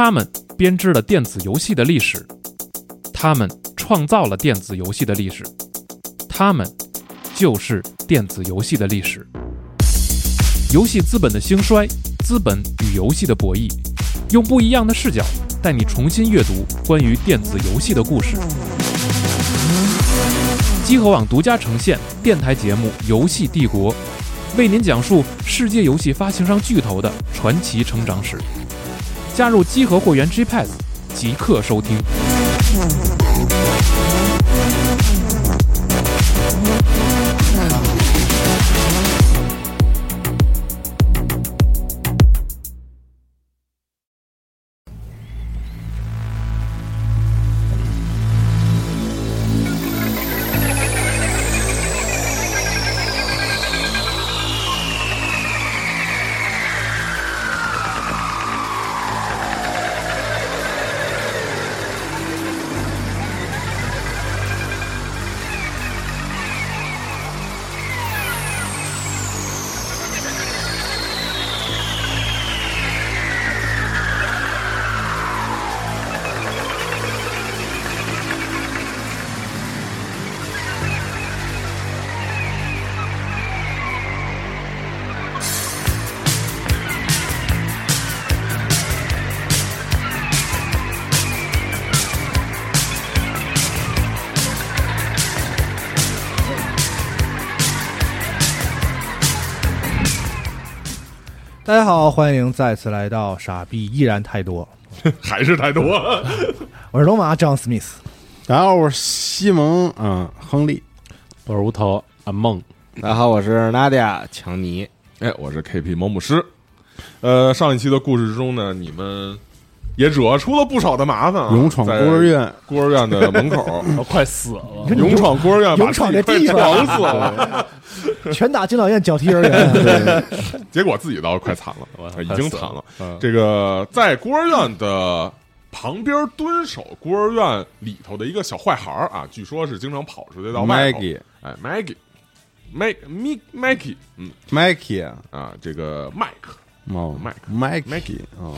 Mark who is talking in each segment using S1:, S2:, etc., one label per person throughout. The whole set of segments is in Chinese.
S1: 他们编织了电子游戏的历史，他们创造了电子游戏的历史，他们就是电子游戏的历史。游戏资本的兴衰，资本与游戏的博弈，用不一样的视角带你重新阅读关于电子游戏的故事。机核网独家呈现电台节目《游戏帝国》，为您讲述世界游戏发行商巨头的传奇成长史。加入集合会员 GPad，即刻收听。
S2: 欢迎再次来到《傻逼依然太多》，
S3: 还是太多。
S2: 我是龙马 John Smith。
S4: 大家好，我是西蒙，嗯，亨利，
S5: 我是无头阿梦，
S6: 大家好，我是 Nadia 强尼，
S3: 哎，我是 KP 某姆师。呃，上一期的故事之中呢，你们也惹出了不少的麻烦啊，
S4: 勇闯孤儿院，
S3: 孤儿院的门口，
S5: 我 快死了，
S3: 勇闯孤儿院，
S2: 勇闯这地
S3: 方，死了，
S2: 拳打敬老院，脚踢幼儿园，
S3: 结果自己倒是快惨了，已经惨了。这个在孤儿院的旁边蹲守孤儿院里头的一个小坏孩啊，据说是经常跑出去到外头，哎，Maggie，Mag，Maggie，嗯
S4: ，Maggie
S3: 啊，这个麦克。
S4: 哦，
S3: 麦克，
S4: 麦克，哦，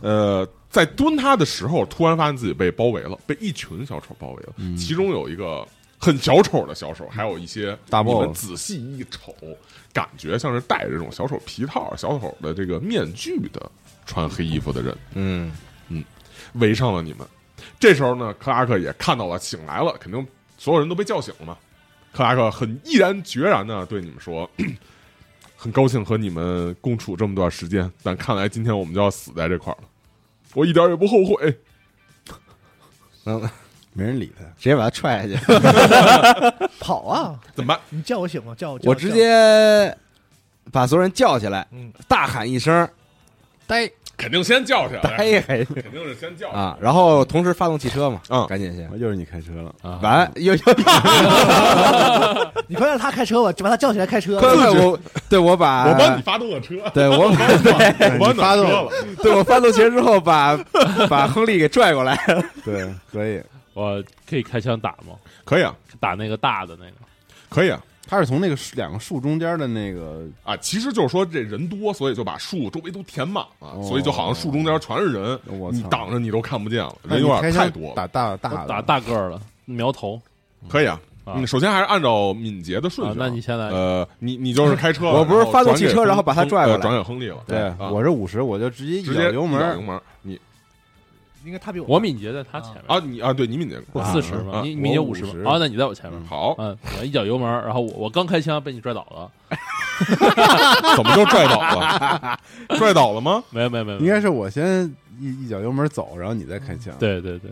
S3: 呃，在蹲他的时候，突然发现自己被包围了，被一群小丑包围了。其中有一个很小丑的小丑，还有一些
S4: 大 boss。
S3: 仔细一瞅，感觉像是戴着这种小丑皮套、小丑的这个面具的穿黑衣服的人。
S6: 嗯
S3: 嗯，围上了你们。这时候呢，克拉克也看到了，醒来了，肯定所有人都被叫醒了嘛。克拉克很毅然决然的对你们说。很高兴和你们共处这么段时间，但看来今天我们就要死在这块儿了。我一点也不后悔。
S6: 嗯，
S4: 没人理他，
S6: 直接把他踹下去，
S2: 跑啊！
S3: 怎么办？
S2: 你叫我醒吗？叫我，
S6: 我直接把所有人叫起来，大喊一声“呆”。
S3: 肯定先叫去，
S6: 呆
S3: 肯定是先叫
S6: 啊，然后同时发动汽车嘛，
S3: 嗯，
S6: 赶紧先，
S4: 又是你开车了。
S6: 啊，完又又，
S2: 你快让他开车吧，就把他叫起来开车。
S6: 快快我，对我把
S3: 我帮你发动了车，
S6: 对我
S3: 对，我
S4: 发动
S3: 了，
S6: 对我发动车之后把把亨利给拽过来，
S4: 对，可以，
S5: 我可以开枪打吗？
S3: 可以啊，
S5: 打那个大的那个，
S3: 可以啊。
S4: 他是从那个两个树中间的那个
S3: 啊，其实就是说这人多，所以就把树周围都填满了，所以就好像树中间全是人，你挡着你都看不见了，人有点太多，
S4: 打大大
S5: 打大个儿了，苗头。
S3: 可以啊。你首先还是按照敏捷的顺序，
S5: 那你现在
S3: 呃，你你就是开车，
S6: 我不是发动汽车，然后把他拽过来，
S3: 转给亨利了。
S4: 对，我是五十，我就直接
S3: 直接
S4: 油门，
S3: 油门，你。
S2: 应该他比我
S5: 我敏捷在他前面
S3: 啊，你啊，对你敏捷
S5: 我四十嘛，你敏捷五十啊，那你在我前面。
S3: 好，
S5: 嗯，我一脚油门，然后我我刚开枪被你拽倒了，
S3: 怎么就拽倒了？拽倒了吗？
S5: 没有没有没有，
S4: 应该是我先一一脚油门走，然后你再开枪。
S5: 对对对，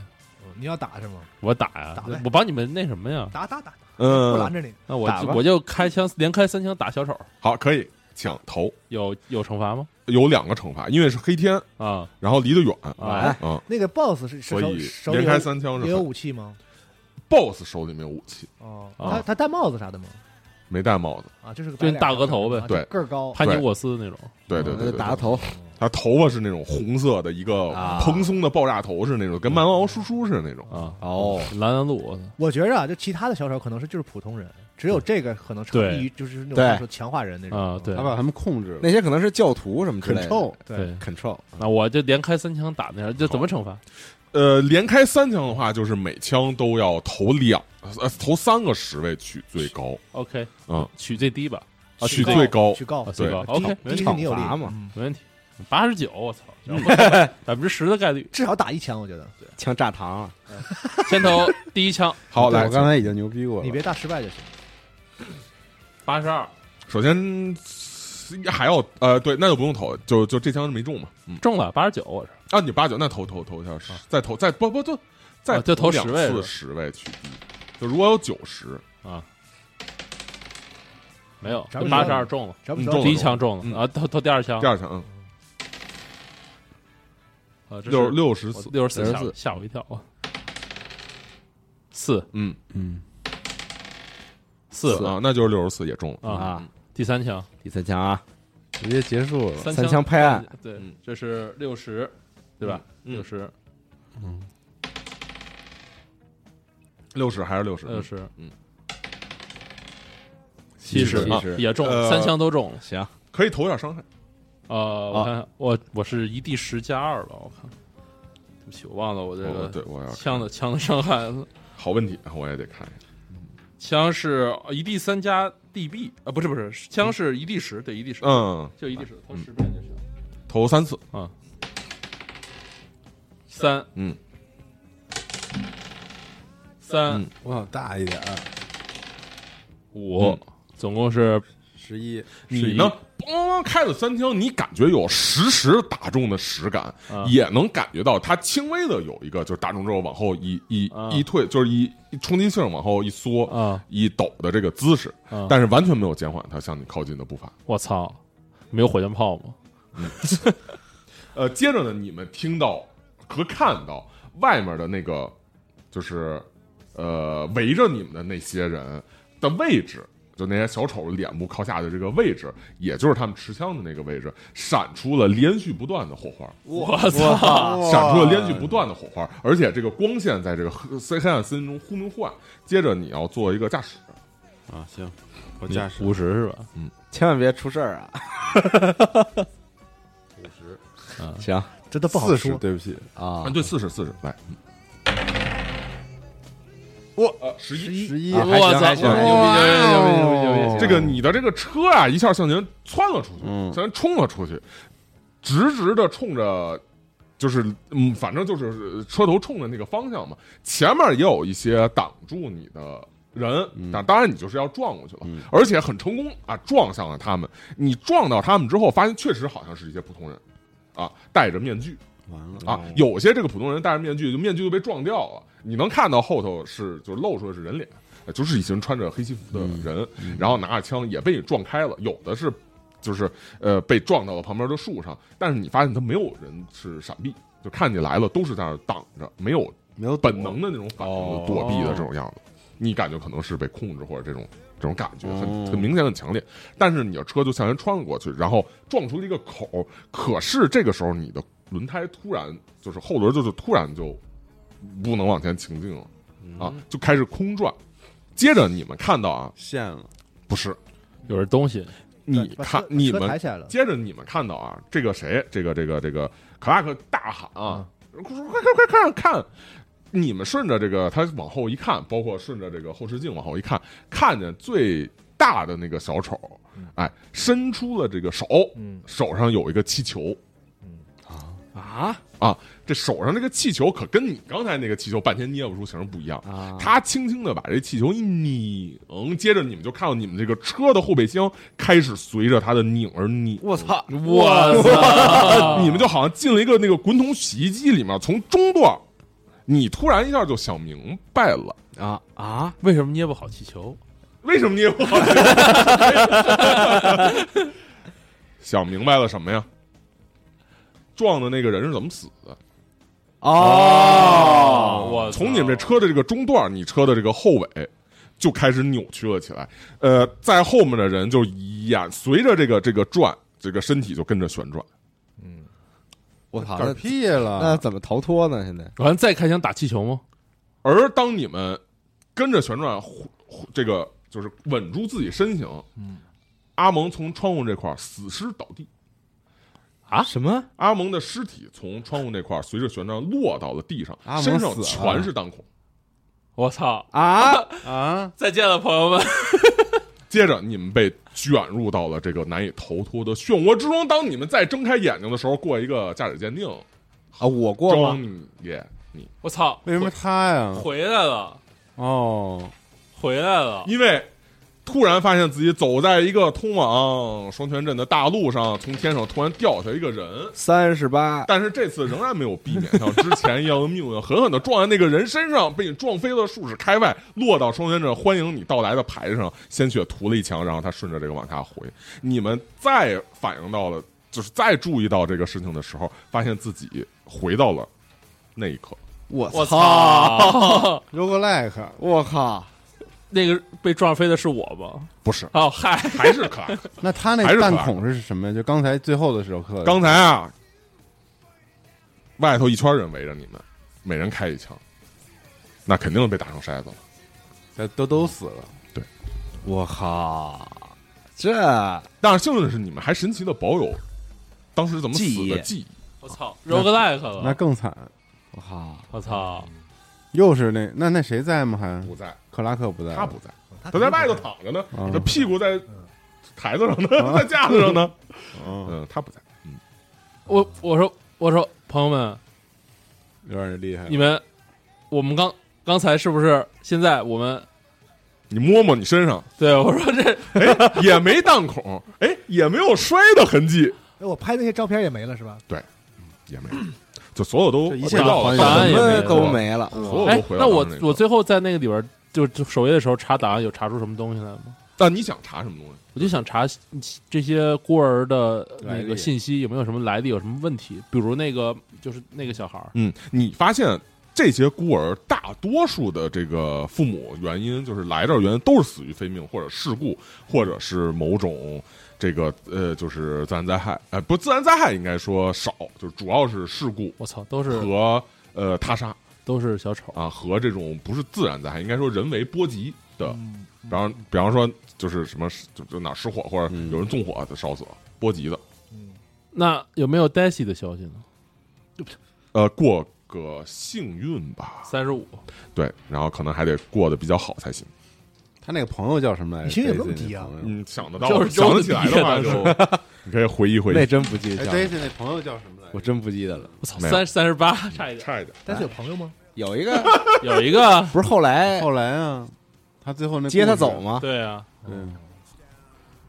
S2: 你要打是吗？
S5: 我打呀，我帮你们那什么呀？
S2: 打打打，
S3: 嗯，
S2: 我拦着你。
S5: 那我我就开枪，连开三枪打小丑。
S3: 好，可以请投，
S5: 有有惩罚吗？
S3: 有两个惩罚，因为是黑天
S5: 啊，
S3: 然后离得远
S5: 啊。
S3: 嗯，
S2: 那个 boss 是
S3: 所以连开三枪是
S2: 也有武器吗
S3: ？boss 手里没有武器。
S2: 哦，他他戴帽子啥的吗？
S3: 没戴帽子。
S2: 啊，就是
S5: 就大额头呗，
S3: 对，
S2: 个儿高，
S5: 潘尼沃斯那种。
S3: 对对对，
S6: 打个头。
S3: 他头发是那种红色的，一个
S6: 啊。
S3: 蓬松的爆炸头是那种，跟蛮王叔叔似的那种。
S5: 啊，
S6: 哦，
S5: 蓝蓝路，我
S2: 觉着啊，就其他的小丑可能是就是普通人，只有这个可能成
S5: 对。
S2: 立于就是那种说强化人那种。
S5: 啊，对。
S4: 他，把他们控制了，
S6: 那些可能是教徒什么之类的。
S4: control
S2: 对。
S5: 对
S6: ，control，
S5: 那我就连开三枪打那样，这怎么惩罚？
S3: 呃，连开三枪的话，就是每枪都要投两呃投三个十位取最高
S5: ，OK，
S3: 嗯，
S5: 取最低吧，啊，
S3: 取
S5: 最
S3: 最高。
S2: 去告
S5: 啊，最高。
S3: 对
S5: ，OK，没问题，
S6: 罚嘛。
S2: 嗯。
S5: 没问题，八十九，我操，百分之十的概率，
S2: 至少打一枪，我觉得。
S6: 枪炸膛了，
S5: 先投第一枪，
S3: 好，来
S4: 我，刚才已经牛逼过了，
S2: 你别大失败就行。
S5: 八十二，
S3: 首先还要呃，对，那就不用投，就就这枪没中嘛，嗯，
S5: 中了八十九，我是
S3: 啊，你八九那投投投一下，再投再不不就再
S5: 啊就投
S3: 两
S5: 10位是吧？
S3: 次十位取低，就如果有九十，
S5: 啊，没有八十二中了，第一枪中
S3: 嗯
S5: 了。啊，投投第二枪。
S3: 第，二枪嗯六
S5: 是
S3: 六十四，
S5: 六十四，吓我
S6: 64
S5: 吓我一跳。啊，四。
S3: 嗯。
S4: 嗯，
S5: 四
S3: 啊，那就是六十四也中了。
S5: 啊，
S6: 啊，
S5: 第三枪，
S6: 第三枪啊，
S4: 直接结束了，
S5: 三
S6: 三枪拍案，
S5: 对
S3: 嗯，
S5: 这是六十，对吧？
S3: 嗯。
S5: 六十，嗯。
S3: 六十还是六十？
S5: 六十，
S3: 嗯，
S5: 七十
S6: 七十
S5: 也中三枪都中。了。
S6: 行，
S3: 可以投一点伤害。
S5: 呃，我看我我是一 d 十加二了，我看，对不起，我忘了我这
S3: 哦
S5: 个
S3: 对我要
S5: 枪的枪的伤害了。
S3: 好问题，我也得看一下。
S5: 枪是一 d 三加 db 啊，不是不是，枪是一 d 十，对一 d 十，
S3: 嗯，
S5: 就一 d 十，投十遍就行。
S3: 投三次。
S5: 啊，三。
S3: 嗯。
S5: 三。
S3: 嗯。
S4: 我想大一点儿，
S5: 五。
S3: 嗯，
S5: 总共是
S4: 十一，
S3: 你呢？咣开了三枪，你感觉有实时打中的实感，
S5: 啊
S3: 也能感觉到它轻微的有一个，就是打中之后往后一一
S5: 啊
S3: 一退，就是一一冲击性往后一缩
S5: 啊
S3: 一抖的这个姿势，
S5: 啊，
S3: 但是完全没有减缓它向你靠近的步伐。
S5: 我操，没有火箭炮吗？
S3: 呃，接着呢，你们听到和看到外面的那个，就是呃围着你们的那些人的位置，就那些小丑脸部靠下的这个位置，也就是他们持枪的那个位置，闪出了连续不断的火花，
S5: 我操！
S3: 闪出了连续不断的火花，而且这个光线在这个黑黑暗森林中忽明忽暗。接着你要做一个驾驶，
S4: 啊，行，我驾驶
S5: 五十是吧？
S6: 嗯 千万别出事儿啊！
S4: 五十，
S5: 啊，
S6: 行
S2: 这都不好说。
S4: 对不起，
S6: 啊
S3: 啊，，对，四十四十，来，哇，呃，十一。
S2: 十一，
S4: 十一
S6: 啊
S5: 我操！
S6: 还行还行
S5: 牛逼牛逼牛逼牛逼牛逼！
S3: 这个你的这个车啊，一下向前窜了出去，
S4: 嗯
S3: 向前冲了出去，直直的冲着，就是嗯，反正就是车头冲着那个方向嘛。前面也有一些挡住你的人，但当然你就是要撞过去了，
S4: 嗯
S3: 而且很成功啊，撞向了他们。你撞到他们之后，发现确实好像是一些普通人啊，戴着面具。
S4: 完了
S3: 啊，有些这个普通人戴着面具，就面具就被撞掉了。你能看到后头是就是露出的是人脸，呃就是一群穿着黑西服的人，然后拿着枪也被你撞开了。有的是就是呃被撞到了旁边的树上，但是你发现他没有人是闪避，就看你来了都是在那挡着，没有
S4: 没有
S3: 本能的那种反应
S4: 哦
S3: 躲避的这种样子。你感觉可能是被控制或者这种这种感觉很
S4: 哦
S3: 很明显很强烈，但是你的车就向前穿了过去，然后撞出了一个口。可是这个时候你的轮胎突然就是后轮就是突然就不能往前行进了啊，就开始空转。接着你们看到啊，
S4: 陷了，
S3: 不是。
S5: 有人东西。
S3: 你看你们接着你们看到啊，这个谁，这个这个这个克拉克大喊啊，快快快快看看！你们顺着这个他往后一看，包括顺着这个后视镜往后一看，看见最大的那个小丑，哎，伸出了这个手，
S2: 嗯。
S3: 手上有一个气球
S6: 啊
S3: 啊，这手上这个气球可跟你刚才那个气球半天捏不出形不一样。
S6: 啊！
S3: 他轻轻的把这气球一拧，接着你们就看到你们这个车的后备箱开始随着他的拧而拧。
S6: 我操！
S5: 我操！
S3: 你们就好像进了一个那个滚筒洗衣机里面，从中段，你突然一下就想明白了，
S6: 啊啊！
S5: 为什么捏不好气球？
S3: 为什么捏不好？想明白了什么呀？撞的那个人是怎么死的？
S6: 哦，
S5: 我操
S3: 从你们这车的这个中段，你车的这个后尾就开始扭曲了起来。呃，在后面的人就眼随着这个这个转，这个身体就跟着旋转。
S6: 嗯我操，
S4: 嗝屁了那，
S6: 怎么逃脱呢？现在
S5: 完了再开枪打气球吗？
S3: 而当你们跟着旋转，这个就是稳住自己身形，
S2: 嗯，
S3: 阿蒙从窗户这块死尸倒地，
S5: 啊
S6: 什么？
S3: 阿蒙的尸体从窗户那块儿随着旋转落到了地上
S6: 阿，蒙
S3: 身上全是弹孔。
S5: 我操！
S6: 啊！
S4: 啊，
S5: 再见了，朋友们。
S3: 接着，你们被卷入到了这个难以逃脱的漩涡之中。当你们再睁开眼睛的时候，过一个驾驶鉴定，
S6: 啊，我过吗？
S3: 庄也你，
S5: 我操！
S4: 为什么他呀？
S5: 回来了？
S4: 哦，
S5: 回来了！
S3: 因为突然发现自己走在一个通往双泉镇的大路上，从天上突然掉下一个人。
S6: 三十八，
S3: 但是这次仍然没有避免像之前一样的命运，狠狠的撞在那个人身上，被你撞飞了数十开外，落到双泉镇欢迎你到来的牌上，鲜血涂了一墙，然后他顺着这个往下回。你们再反应到了，就是再注意到这个事情的时候，发现自己回到了那一刻。
S6: 我
S5: 我
S6: 操！
S5: 操
S4: ！roguelike，
S6: 我靠！
S5: 那个被撞飞的是我吗？
S3: 不是，
S5: 哦，嗨，
S3: 还是可爱。
S4: 那他
S3: 还是可爱
S4: 那弹孔是什么呀？就刚才最后的时候
S3: 刚才啊，外头一圈人围着你们，每人开一枪，那肯定被打成筛子了。
S4: 才都都死了。
S6: 对我靠！这
S3: 但是幸运的是，你们还神奇的保有当时怎么死
S6: 记忆
S3: 的记忆。
S5: 我操，roguelike
S4: 那
S5: 了！
S4: 更惨，
S6: 我靠！
S5: 我操！
S4: 又是那那那谁在吗？还
S3: 不在，
S4: 克拉克不在，
S3: 他不在，
S2: 他
S3: 他在外头躺着呢，
S4: 啊
S3: 这屁股在台子上呢，在架子上呢。
S4: 嗯，
S3: 嗯，他不在。
S5: 嗯我我说我说朋友们，
S4: 有点厉害。
S5: 你们我们刚刚才是不是现在我们
S3: 你摸摸你身上，
S5: 对我说这
S3: 哎，也没弹孔，哎，也没有摔的痕迹，
S2: 哎我拍那些照片也没了是吧？
S3: 对也没了，就所有都
S4: 这一切都还原
S6: 都没了。
S5: 哎
S3: 所有都，回
S5: 那我
S3: 到了个
S5: 我最后在那个里边就就首页的时候查档案有查出什么东西来吗？
S3: 但你想查什么东西？
S5: 我就想查这些孤儿的那个信息有没有什么来历，有什么问题？比如那个就是那个小孩儿，
S3: 嗯，你发现这些孤儿大多数的这个父母原因就是来这儿原因都是死于非命或者事故，或者是某种这个呃就是自然灾害，呃不自然灾害应该说少，就是主要是事故
S5: 我操，都是
S3: 和呃他杀
S5: 都是小丑，
S3: 啊和这种不是自然灾害，应该说人为波及的，
S2: 嗯，
S3: 比方比方说就是什么就就哪失火或者
S4: 嗯
S3: 有人纵火的烧死了波及的，
S5: 那有没有 Daisy 的消息呢？
S3: 呃过个幸运吧，
S5: 三十五，
S3: 对，然后可能还得过得比比较好才行。
S4: 他那个朋友叫什么来着？
S2: 你心里有那么低啊。
S3: 嗯，想得到，
S5: 就是
S3: 想得起来的话，
S5: 就
S3: 你可以回忆回忆。那。
S6: 真不记得
S4: ，，Daisy 那朋友叫什么？来着？
S6: 我真不记得了。
S5: 我操，
S3: 没有
S5: 三三十八，差一点。
S3: 差一点，
S2: 但是有朋友吗？
S6: 有一个
S5: 有一个，
S6: 不是后来
S4: 后来啊，他最后那
S6: 接他
S4: 故事
S6: 走？吗？
S5: 对啊，
S4: 嗯，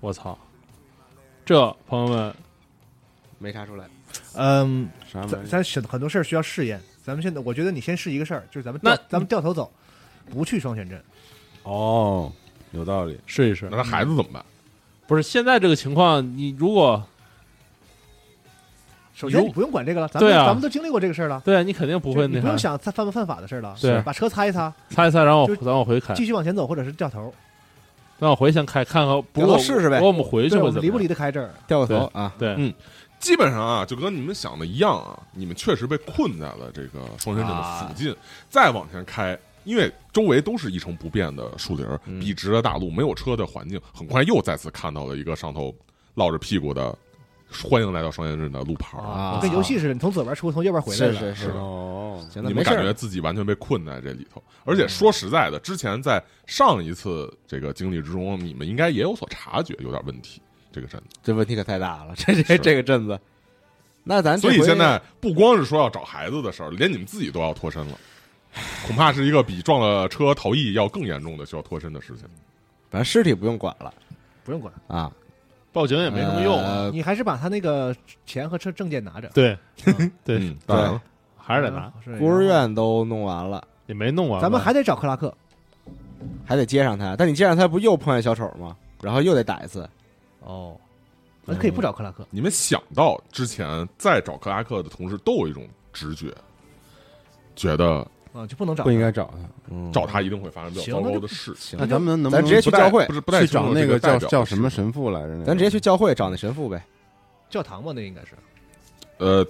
S5: 我操，这朋友们，
S6: 没查出来。
S2: 嗯，
S4: 啥玩意儿？
S2: 咱咱很很多事儿需要试验。咱们现在，我觉得你先试一个事儿，就是咱们
S5: 那
S2: 掉咱们掉头走，不去双选镇。
S4: 哦，有道理。
S5: 试一试
S3: 那。他孩子怎么办？
S5: 不是现在这个情况，你如果如
S2: 首先你不用管这个了，咱们
S5: 对啊
S2: 咱们都经历过这个事儿了，
S5: 对啊，你肯定不会那
S2: 你不用，想他犯不犯法的事儿了。
S5: 对
S2: 把车擦一擦，
S5: 擦一擦，然后咱往回开，
S2: 继续往前走，或者是掉头。
S5: 咱往回先开，看看，不过
S6: 试试呗
S5: 不过我们回去
S2: 对，
S5: 会怎么样
S2: 我们离不离得开这儿？
S6: 掉个头啊！
S5: 对，
S3: 嗯基本上啊，就跟你们想的一样啊，你们确实被困在了这个双山镇的附近。再往前开，因为周围都是一成不变的树林笔直的大路，没有车的环境，很快又再次看到了一个上头落着屁股的“欢迎来到双泉镇”的路牌。
S6: 啊
S2: 跟游戏似的，你从左边出，从右边回来了。
S6: 是是是，
S4: 哦，
S6: 行，
S3: 你。们感觉自己完全被困在这里头，而且说实在的，之前在上一次这个经历之中，你们应该也有所察觉，有点问题。这个镇子，
S6: 这问题可太大了，这这这个镇子。那咱
S3: 所以现在不光是说要找孩子的事儿，连你们自己都要脱身了，恐怕是一个比撞了车逃逸要更严重的需要脱身的事情。
S6: 反正尸体不用管了
S2: 不用管，
S6: 啊，
S5: 报警也没什么用啊。
S6: 呃
S2: 你还是把他那个钱和车证件拿着。
S5: 对，对，
S3: 嗯，当然了，
S5: 还是得拿，
S2: 是
S6: 孤儿院都弄完了，
S5: 也没弄完吧。
S2: 咱们还得找克拉克。
S6: 还得接上他。但你接上他，不又碰见小丑吗？然后又得打一次。
S2: 哦，咱可以不找克拉克。
S3: 你们想到之前在找克拉克的同时，都有一种直觉，觉得
S2: 啊，就不能找他。
S4: 不应该找他。
S6: 嗯
S3: 找他一定会发生比较糟糕的事。
S6: 情
S4: 那咱们能不
S6: 咱
S4: 能
S3: 不带
S6: 直接去教会
S3: 不是不带
S4: 去找那个叫叫什么
S3: 神？
S4: 父来着？那个
S6: 咱直接去教会找那神父呗。
S2: 教堂吧，那应该是。
S3: 呃，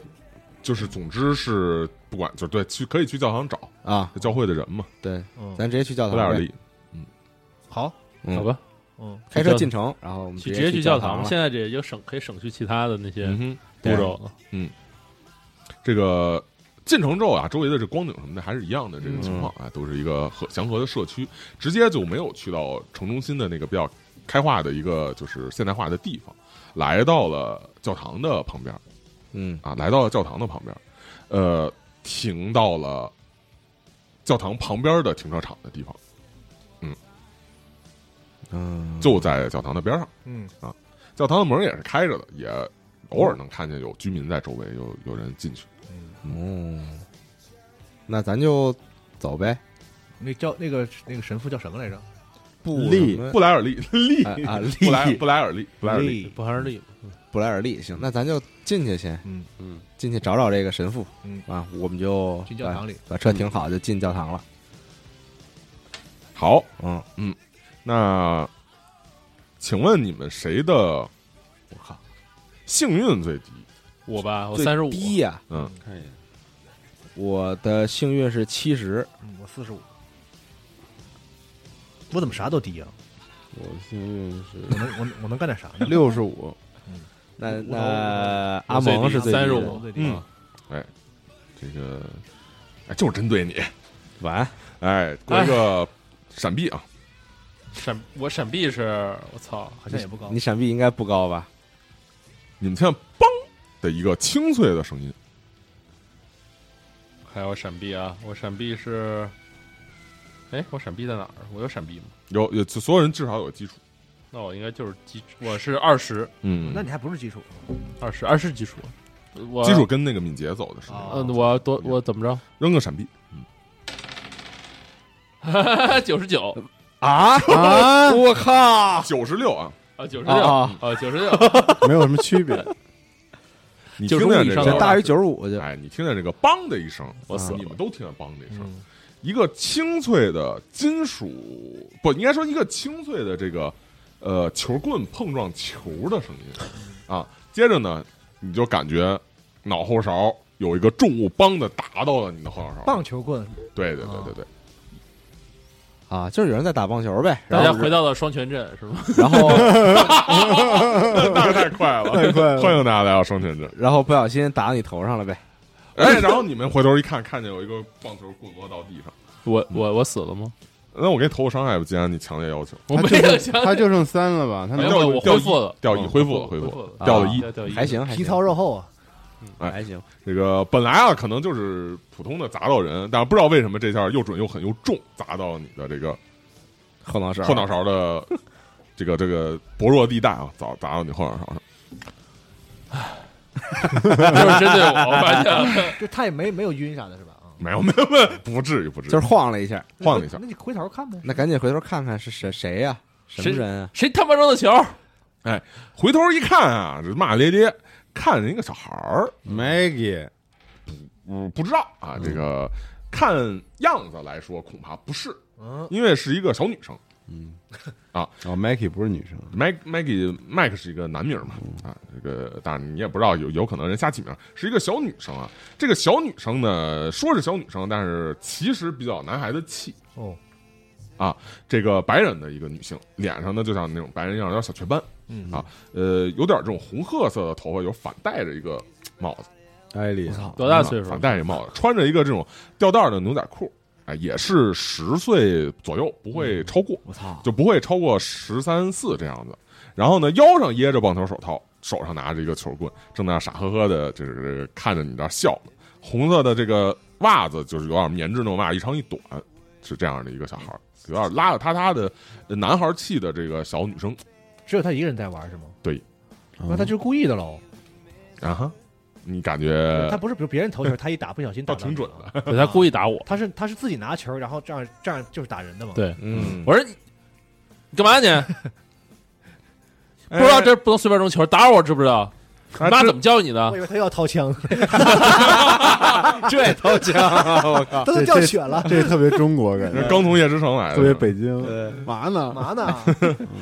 S3: 就是总之是不管就对去可以去教堂找
S6: 啊，
S3: 教会的人嘛，
S6: 对，
S2: 嗯，
S6: 咱直接去教堂呗。
S3: 布莱尔利。
S2: 好，
S6: 嗯
S5: 好吧，
S2: 嗯，
S6: 开车进城，然后我们
S5: 去
S6: 直
S5: 直接去教堂，
S6: 堂了。
S5: 现在这也就省可以省去其他的那些
S3: 嗯哼，
S5: 步骤了。
S3: 这个进城之后啊，周围的这光景什么的还是一样的这个情况
S6: 嗯
S3: 啊，都是一个和祥和的社区，直接就没有去到城中心的那个比较开化的一个就是现代化的地方，来到了教堂的旁边
S6: 嗯
S3: 啊，来到了教堂的旁边，呃，停到了教堂旁边的停车场的地方，
S6: 嗯嗯，
S3: 就在教堂的边上。
S2: 嗯啊，
S3: 教堂的门也是开着的，也偶尔能看见有居民在周围有有人进去。
S6: 哦，那咱就走呗。
S2: 那叫那个那个神父叫什么来着？
S6: 布
S4: 利
S3: 布莱尔利利
S6: 啊利
S3: 布莱布莱尔利布莱尔利，
S5: 布莱尔利，
S6: 布莱尔利，行，那咱就进去先，
S2: 嗯。
S5: 嗯，
S6: 进去找找这个神父，
S2: 嗯。
S6: 啊，我们就
S2: 进教堂里。
S6: 哎把车停好就进教堂了。
S3: 好，
S6: 嗯。
S3: 嗯，那请问你们谁的
S6: 我靠，
S3: 幸运最低？
S5: 我吧，我
S6: 最
S5: 三十五，
S6: 低呀，
S3: 嗯，
S4: 看一眼，
S6: 我的幸运是七十，
S2: 嗯，我四十五，我怎么啥都低啊？
S4: 我幸运是
S2: 我能我能我能干点啥呢？
S4: 是六十五，
S6: 那那阿蒙是最低的。
S5: 35
S2: 最低
S3: 嗯。这个哎，就是针对你，
S6: 晚安，
S3: 哎，过一个闪避啊，
S5: 闪我闪避是我操，
S2: 好像也不高。
S6: 你。闪避应该不高吧？
S3: 你们听见“梆”的一个清脆的声音，
S5: 还有闪避啊，我闪避是，哎，我闪避在哪儿？我有闪避吗？
S3: 有有所有人至少有基础，
S5: 那我应该就是基，我是二十，
S3: 嗯。
S2: 那你还不是基础？
S5: 二十，二十基础，我
S3: 基础，跟那个敏捷走的是
S2: 啊
S5: 嗯，我多我怎么着？
S3: 扔个闪避，嗯。
S5: 九十九。
S6: 啊？啊！我靠！
S3: 九十六啊，
S5: 啊，九十六。
S6: 啊。
S5: 啊，九十六，
S4: 没有什么区别。
S3: 你听见这
S5: 以上的
S3: 个，
S6: 大于九十五就
S3: 哎，你听见这个“梆”的一声，
S5: 我死了
S3: 你们都听见“梆”的一声，
S2: 嗯。
S3: 一个清脆的金属，不应该说一个清脆的这个呃球棍碰撞球的声音啊。接着呢，你就感觉脑后勺有一个重物梆的打到了你的后脑勺。
S2: 棒球棍，
S3: 对对对对对，
S6: 啊，就是有人在打棒球呗。
S5: 大
S6: 然后
S5: 家回到了双泉镇是吗？
S6: 然后
S3: 那太快了，
S4: 太快了
S3: 欢迎大家来到双泉镇。
S6: 然后不小心打到你头上了呗。
S3: 哎，然后你们回头一看，看见有一个棒球滚落到地上。
S5: 我我我死了吗？
S3: 那我给你投个伤害吧，既然你强烈要求，
S5: 我
S4: 他就
S5: 没有想，
S4: 他就剩三了吧？他能
S5: 没有，我
S3: 掉
S5: 恢复了，
S3: 掉一
S5: 嗯
S3: 恢复了，恢
S5: 恢
S3: 复掉了一。
S6: 还行，还
S2: 皮
S6: 行，
S2: 糙肉厚啊。
S3: 哎
S6: 还行。
S3: 这个本来啊，可能就是普通的砸到人，但是不知道为什么这下又准又狠又重，砸到你的这个
S6: 后脑勺，
S3: 后脑勺的 这个这个薄弱地带啊，砸砸到你后脑勺上。
S5: 就是针对我，我发现了，
S2: 就他也没没有晕啥的是吧？啊，
S3: 没有 没有没有，不至于不至于，
S6: 就是晃了一下。
S3: 晃了一下
S2: 那你回头看呗。
S6: 那赶紧回头看看是谁谁呀？什么人啊？
S5: 谁他妈扔的球？
S3: 哎回头一看啊，这骂骂咧咧，看见一个小孩儿
S4: ，Maggie。
S3: 嗯，不知道啊，这个看样子来说恐怕不是，
S2: 嗯，
S3: 因为是一个小女生。嗯，啊。
S4: 哦，Maggie 不是女生
S3: ，Mag Maggie Mike 是一个男名嘛啊，这个当然你也不知道有有可能人瞎起名，是一个小女生啊。这个小女生呢，说是小女生，但是其实比较男孩子气。
S2: 哦，啊
S3: 这个白人的一个女性，脸上呢就像那种白人一样，有点小雀斑
S2: 嗯
S3: 啊，呃，有点这种红褐色的头发，有反戴着一个帽子，
S4: 艾丽
S6: 我，操！
S5: 多大岁数
S3: 反？戴着帽子，穿着一个这种吊带的牛仔裤，哎，也是十岁左右，不会超过。
S6: 我操！
S3: 就不会超过十三四这样子。然后呢，腰上掖着棒球手套，手上拿着一个球棍，正在那傻呵呵的，就是看着你这笑呢。红色的这个袜子就是有点棉质那种袜，一长一短，是这样的一个小孩，有点邋邋遢遢的呃男孩气的这个小女生
S2: 只有他一个人在玩是吗？
S3: 对，
S2: 那他就是故意的喽。
S3: 啊哈，你感觉
S2: 他不是比如别人投球，他一打不小心打
S3: 倒挺准
S2: 的。
S5: 对他故意打我。
S2: 他是他是自己拿球，然后这样这样就是打人的嘛。，
S5: 对，
S6: 嗯，
S5: 我说你你干嘛你？
S3: 不
S5: 不知道这不能随便扔球，打我知不知道？你妈怎么教你的
S2: 我？以为他要掏枪，
S6: 这也掏枪，我靠！
S2: 他都掉血了，
S4: 这特别中国感觉，
S3: 刚从夜之城来的，
S4: 特别北京，
S6: 呃
S4: 嘛呢？
S2: 嘛呢？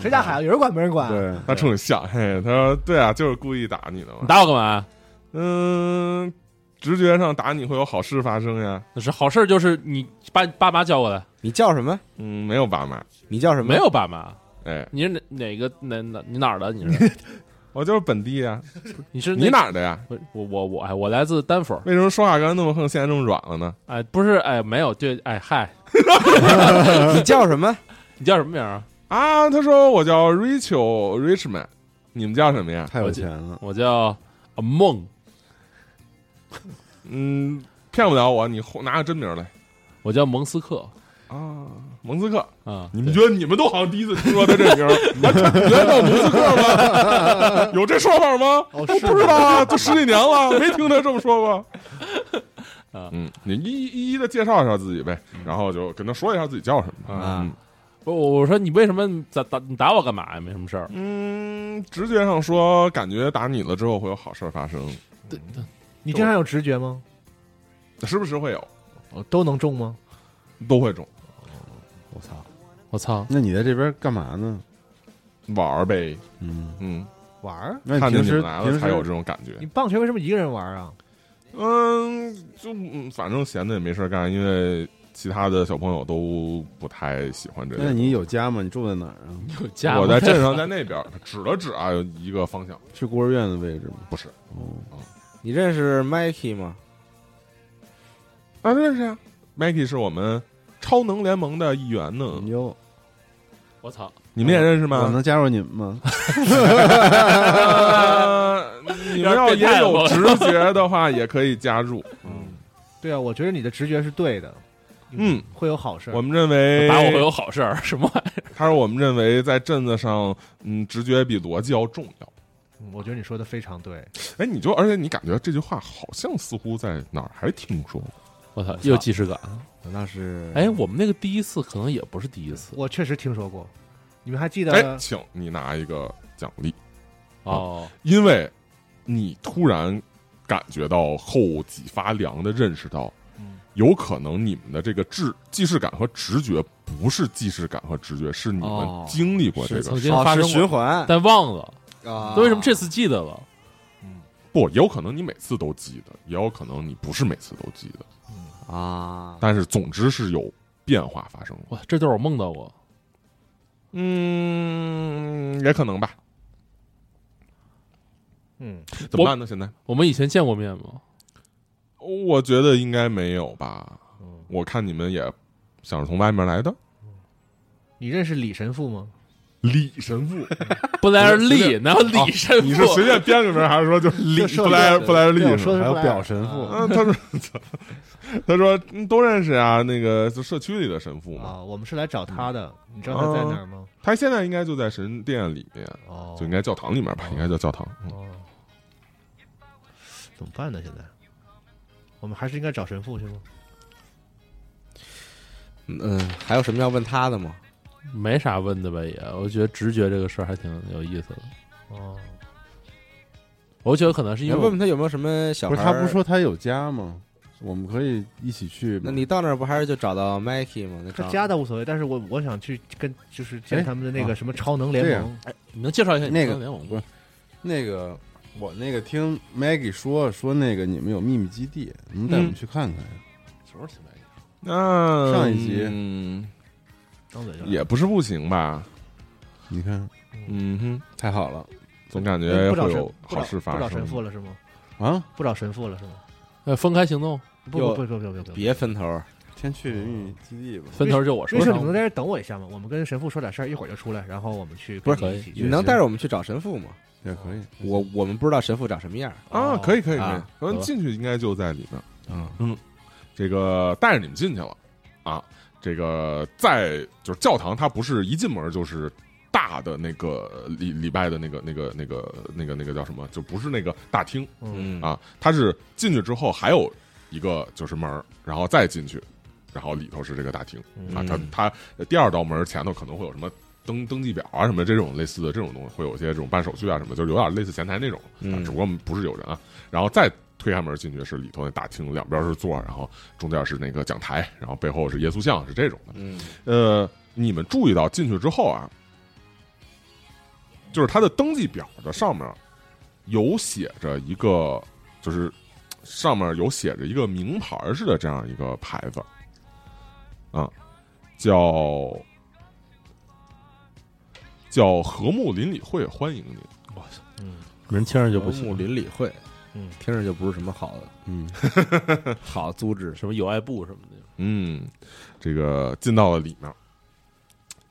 S2: 谁家孩子有人管没人管？
S4: 对，
S3: 他冲你笑，嘿，他说对啊，就是故意打你的嘛
S5: 你。打我干嘛？
S3: 嗯，直觉上打你会有好事发生呀。
S5: 那是好事，就是你爸爸妈教我的，
S6: 你叫什么？
S3: 嗯，没有爸妈，
S6: 你叫什么？
S5: 没有爸妈，
S3: 哎，
S5: 你是哪哪个哪哪你哪儿的？你是
S3: 我就是本地啊。
S5: 你是
S3: 你哪儿的呀？
S5: 我我我我哎，我来自丹佛。
S3: 为什么说话刚才那么横，现在这么软了呢？
S5: 哎，不是哎，没有，对，哎嗨，
S6: 你叫什么？
S5: 你叫什么名儿啊？
S3: 啊，他说我叫 Rachel Richman，你们叫什么呀？
S4: 太有钱了，
S5: 我叫阿梦，
S3: 嗯，骗不了我，你拿个真名来
S5: 我叫蒙斯克
S3: 啊，蒙斯克。
S5: 啊。
S3: 你们觉得你们都好像第一次听说他这名儿？啊这原来叫蒙斯克吗？有这说法吗？
S2: 哦，
S3: 我不知道啊，都十几年了，没听他这么说过。
S5: 啊
S3: 嗯，你一一一的介绍一下自己呗，然后就跟他说一下自己叫什么
S6: 啊
S3: 不
S5: 我我说你为什么打打你打我干嘛呀？没什么事儿。
S3: 嗯，直觉上说，感觉打你了之后会有好事发生，
S2: 你经常有直觉吗？
S3: 时不时会有，
S2: 哦，都能中吗？
S3: 都会中
S4: 我操！
S5: 我操！
S4: 那你在这边干嘛呢？
S3: 玩儿呗。
S4: 嗯，
S3: 嗯，
S2: 玩儿？
S3: 看见
S4: 那你平时
S3: 来了
S4: 平时
S3: 才有这种感觉。
S2: 你棒球为什么一个人玩啊？
S3: 嗯，就嗯反正闲的也没事儿干，因为其他的小朋友都不太喜欢这个。
S4: 那你有家吗？你住在哪儿啊？
S5: 有家
S3: 我在镇上，在那边指了指啊，有一个方向，
S4: 去孤儿院的位置吗？
S3: 不是
S4: 哦，
S6: 你认识 Mikey 吗？
S3: 啊，认识啊。Mikey 是我们超能联盟的一员呢，
S4: 哟，
S5: 我操！
S3: 你们也认识吗我？
S4: 能加入你们吗？
S3: 呃 你们要也有直觉的话，也可以加入。
S2: 嗯对啊，我觉得你的直觉是对的，
S3: 嗯，
S2: 会有好事儿。
S3: 我们认为
S5: 打我会有好事儿，什么玩意儿？
S3: 他说我们认为在镇子上，嗯，直觉比逻辑要重要。
S2: 嗯我觉得你说的非常对。
S3: 哎，你就而且你感觉这句话好像似乎在哪儿还听说过。
S5: 我操，又既视感。
S6: 难道是？
S5: 哎，我们那个第一次可能也不是第一次
S2: 我确实听说过。你们还记得？
S3: 哎，请你拿一个奖励，
S5: 哦。
S3: 因为你突然感觉到后脊发凉的认识到，
S2: 嗯
S3: 有可能你们的这个智既视感和直觉不是既视感和直觉，是你们
S6: 哦
S3: 经历过这个
S5: 是曾经发生过
S6: 循环
S5: 但忘了，
S6: 啊
S5: 那为什么这次记得了？
S3: 不，也有可能你每次都记得，也有可能你不是每次都记得，
S6: 啊？
S3: 但是总之是有变化发生了。
S5: 哇，这就是我梦到过。
S3: 嗯，也可能吧。
S2: 嗯，
S3: 怎么办呢？现在
S5: 我们以前见过面吗？
S3: 我觉得应该没有吧。
S2: 嗯
S3: 我看你们也像是从外面来的。
S2: 你认识李神父吗？
S3: 李神父，
S5: 布莱尔利，然后李神父，
S3: 你是随便编个名，还是说就是李布莱尔布莱尔利
S4: 还有表神父
S2: 啊
S3: 嗯，他说，他说嗯都认识啊，那个就社区里的神父嘛。
S2: 啊，我们是来找他的。你知道他在哪儿吗？
S3: 他现在应该就在神殿里面，
S2: 哦，
S3: 就应该教堂里面吧，应该叫教堂。嗯
S2: 哦，怎么办呢？现在我们还是应该找神父去吗？
S6: 嗯，还有什么要问他的吗？
S5: 没啥问的吧？也，我觉得直觉这个事儿还挺有意思的。
S2: 哦，
S5: 我觉得可能是
S6: 你
S5: 因为
S6: 要问问他有没有什么小
S4: 不是
S6: 儿？
S4: 他不是说他有家吗？我们可以一起去吗。
S6: 那你到那儿不还是就找到 Mikey 吗？那
S2: 他
S6: 找
S2: 家倒无所谓，但是我我想去跟就是见
S4: 哎
S2: 他们的那个
S4: 啊
S2: 什么超能联盟。
S5: 你能介绍一下你
S4: 那个
S5: 的联盟
S4: 不是那个我那个听 Maggie 说说那个你们有秘密基地，能带我们去看看呀？
S5: 什么时候听来着？
S3: 那
S4: 上一集
S3: 嗯，
S2: 张嘴就来
S3: 也不是不行吧？
S4: 你看
S3: 嗯哼，
S4: 太好了
S3: 总感
S2: 哎
S3: 觉
S2: 不找神
S3: 会有
S2: 不找
S3: 好事发
S2: 不找神
S3: 生。
S2: 父了是吗？
S4: 啊！
S2: 不找神父了是吗？
S5: 呃，分开行动，
S2: 不不不不不不不，
S6: 别分头儿，
S4: 先去秘密基地吧。
S5: 分头就我说
S2: 没事，
S5: 上
S2: 你们在这等我一下嘛。我们跟神父说点事儿，一会儿就出来，然后我们去
S6: 不是
S2: 跟你一起去
S6: 你能带着我们去找神父吗？
S4: 也可以，
S6: 我我们不知道神父长什么样儿。
S3: 啊，可以可以可以
S6: 啊，
S3: 嗯，进去应该就在里面。
S6: 嗯
S3: 这个带着你们进去了啊。这个在就是教堂，它不是一进门就是大的那个礼礼拜的那个那个那个那个那个叫什么，就不是那个大厅
S2: 嗯
S3: 啊，它是进去之后还有一个就是门儿，然后再进去，然后里头是这个大厅啊。它它第二道门前头可能会有什么。登登记表啊，什么这种类似的这种东西，会有一些这种办手续啊什么，就是有点类似前台那种，只不过不是有人啊。然后再推开门进去是里头那大厅，两边是座，然后中间是那个讲台，然后背后是耶稣像，是这种的。
S6: 嗯
S3: 呃，你们注意到进去之后啊，就是他的登记表的上面有写着一个，就是上面有写着一个名牌似的这样一个牌子，啊，叫叫和睦邻里会欢迎您。
S5: 人听着就不
S6: 和睦，邻里会，
S2: 嗯，
S6: 听着就不是什么好的
S4: 嗯，
S6: 好组织。
S5: 什么友爱部什么的，
S3: 嗯，这个进到了里面，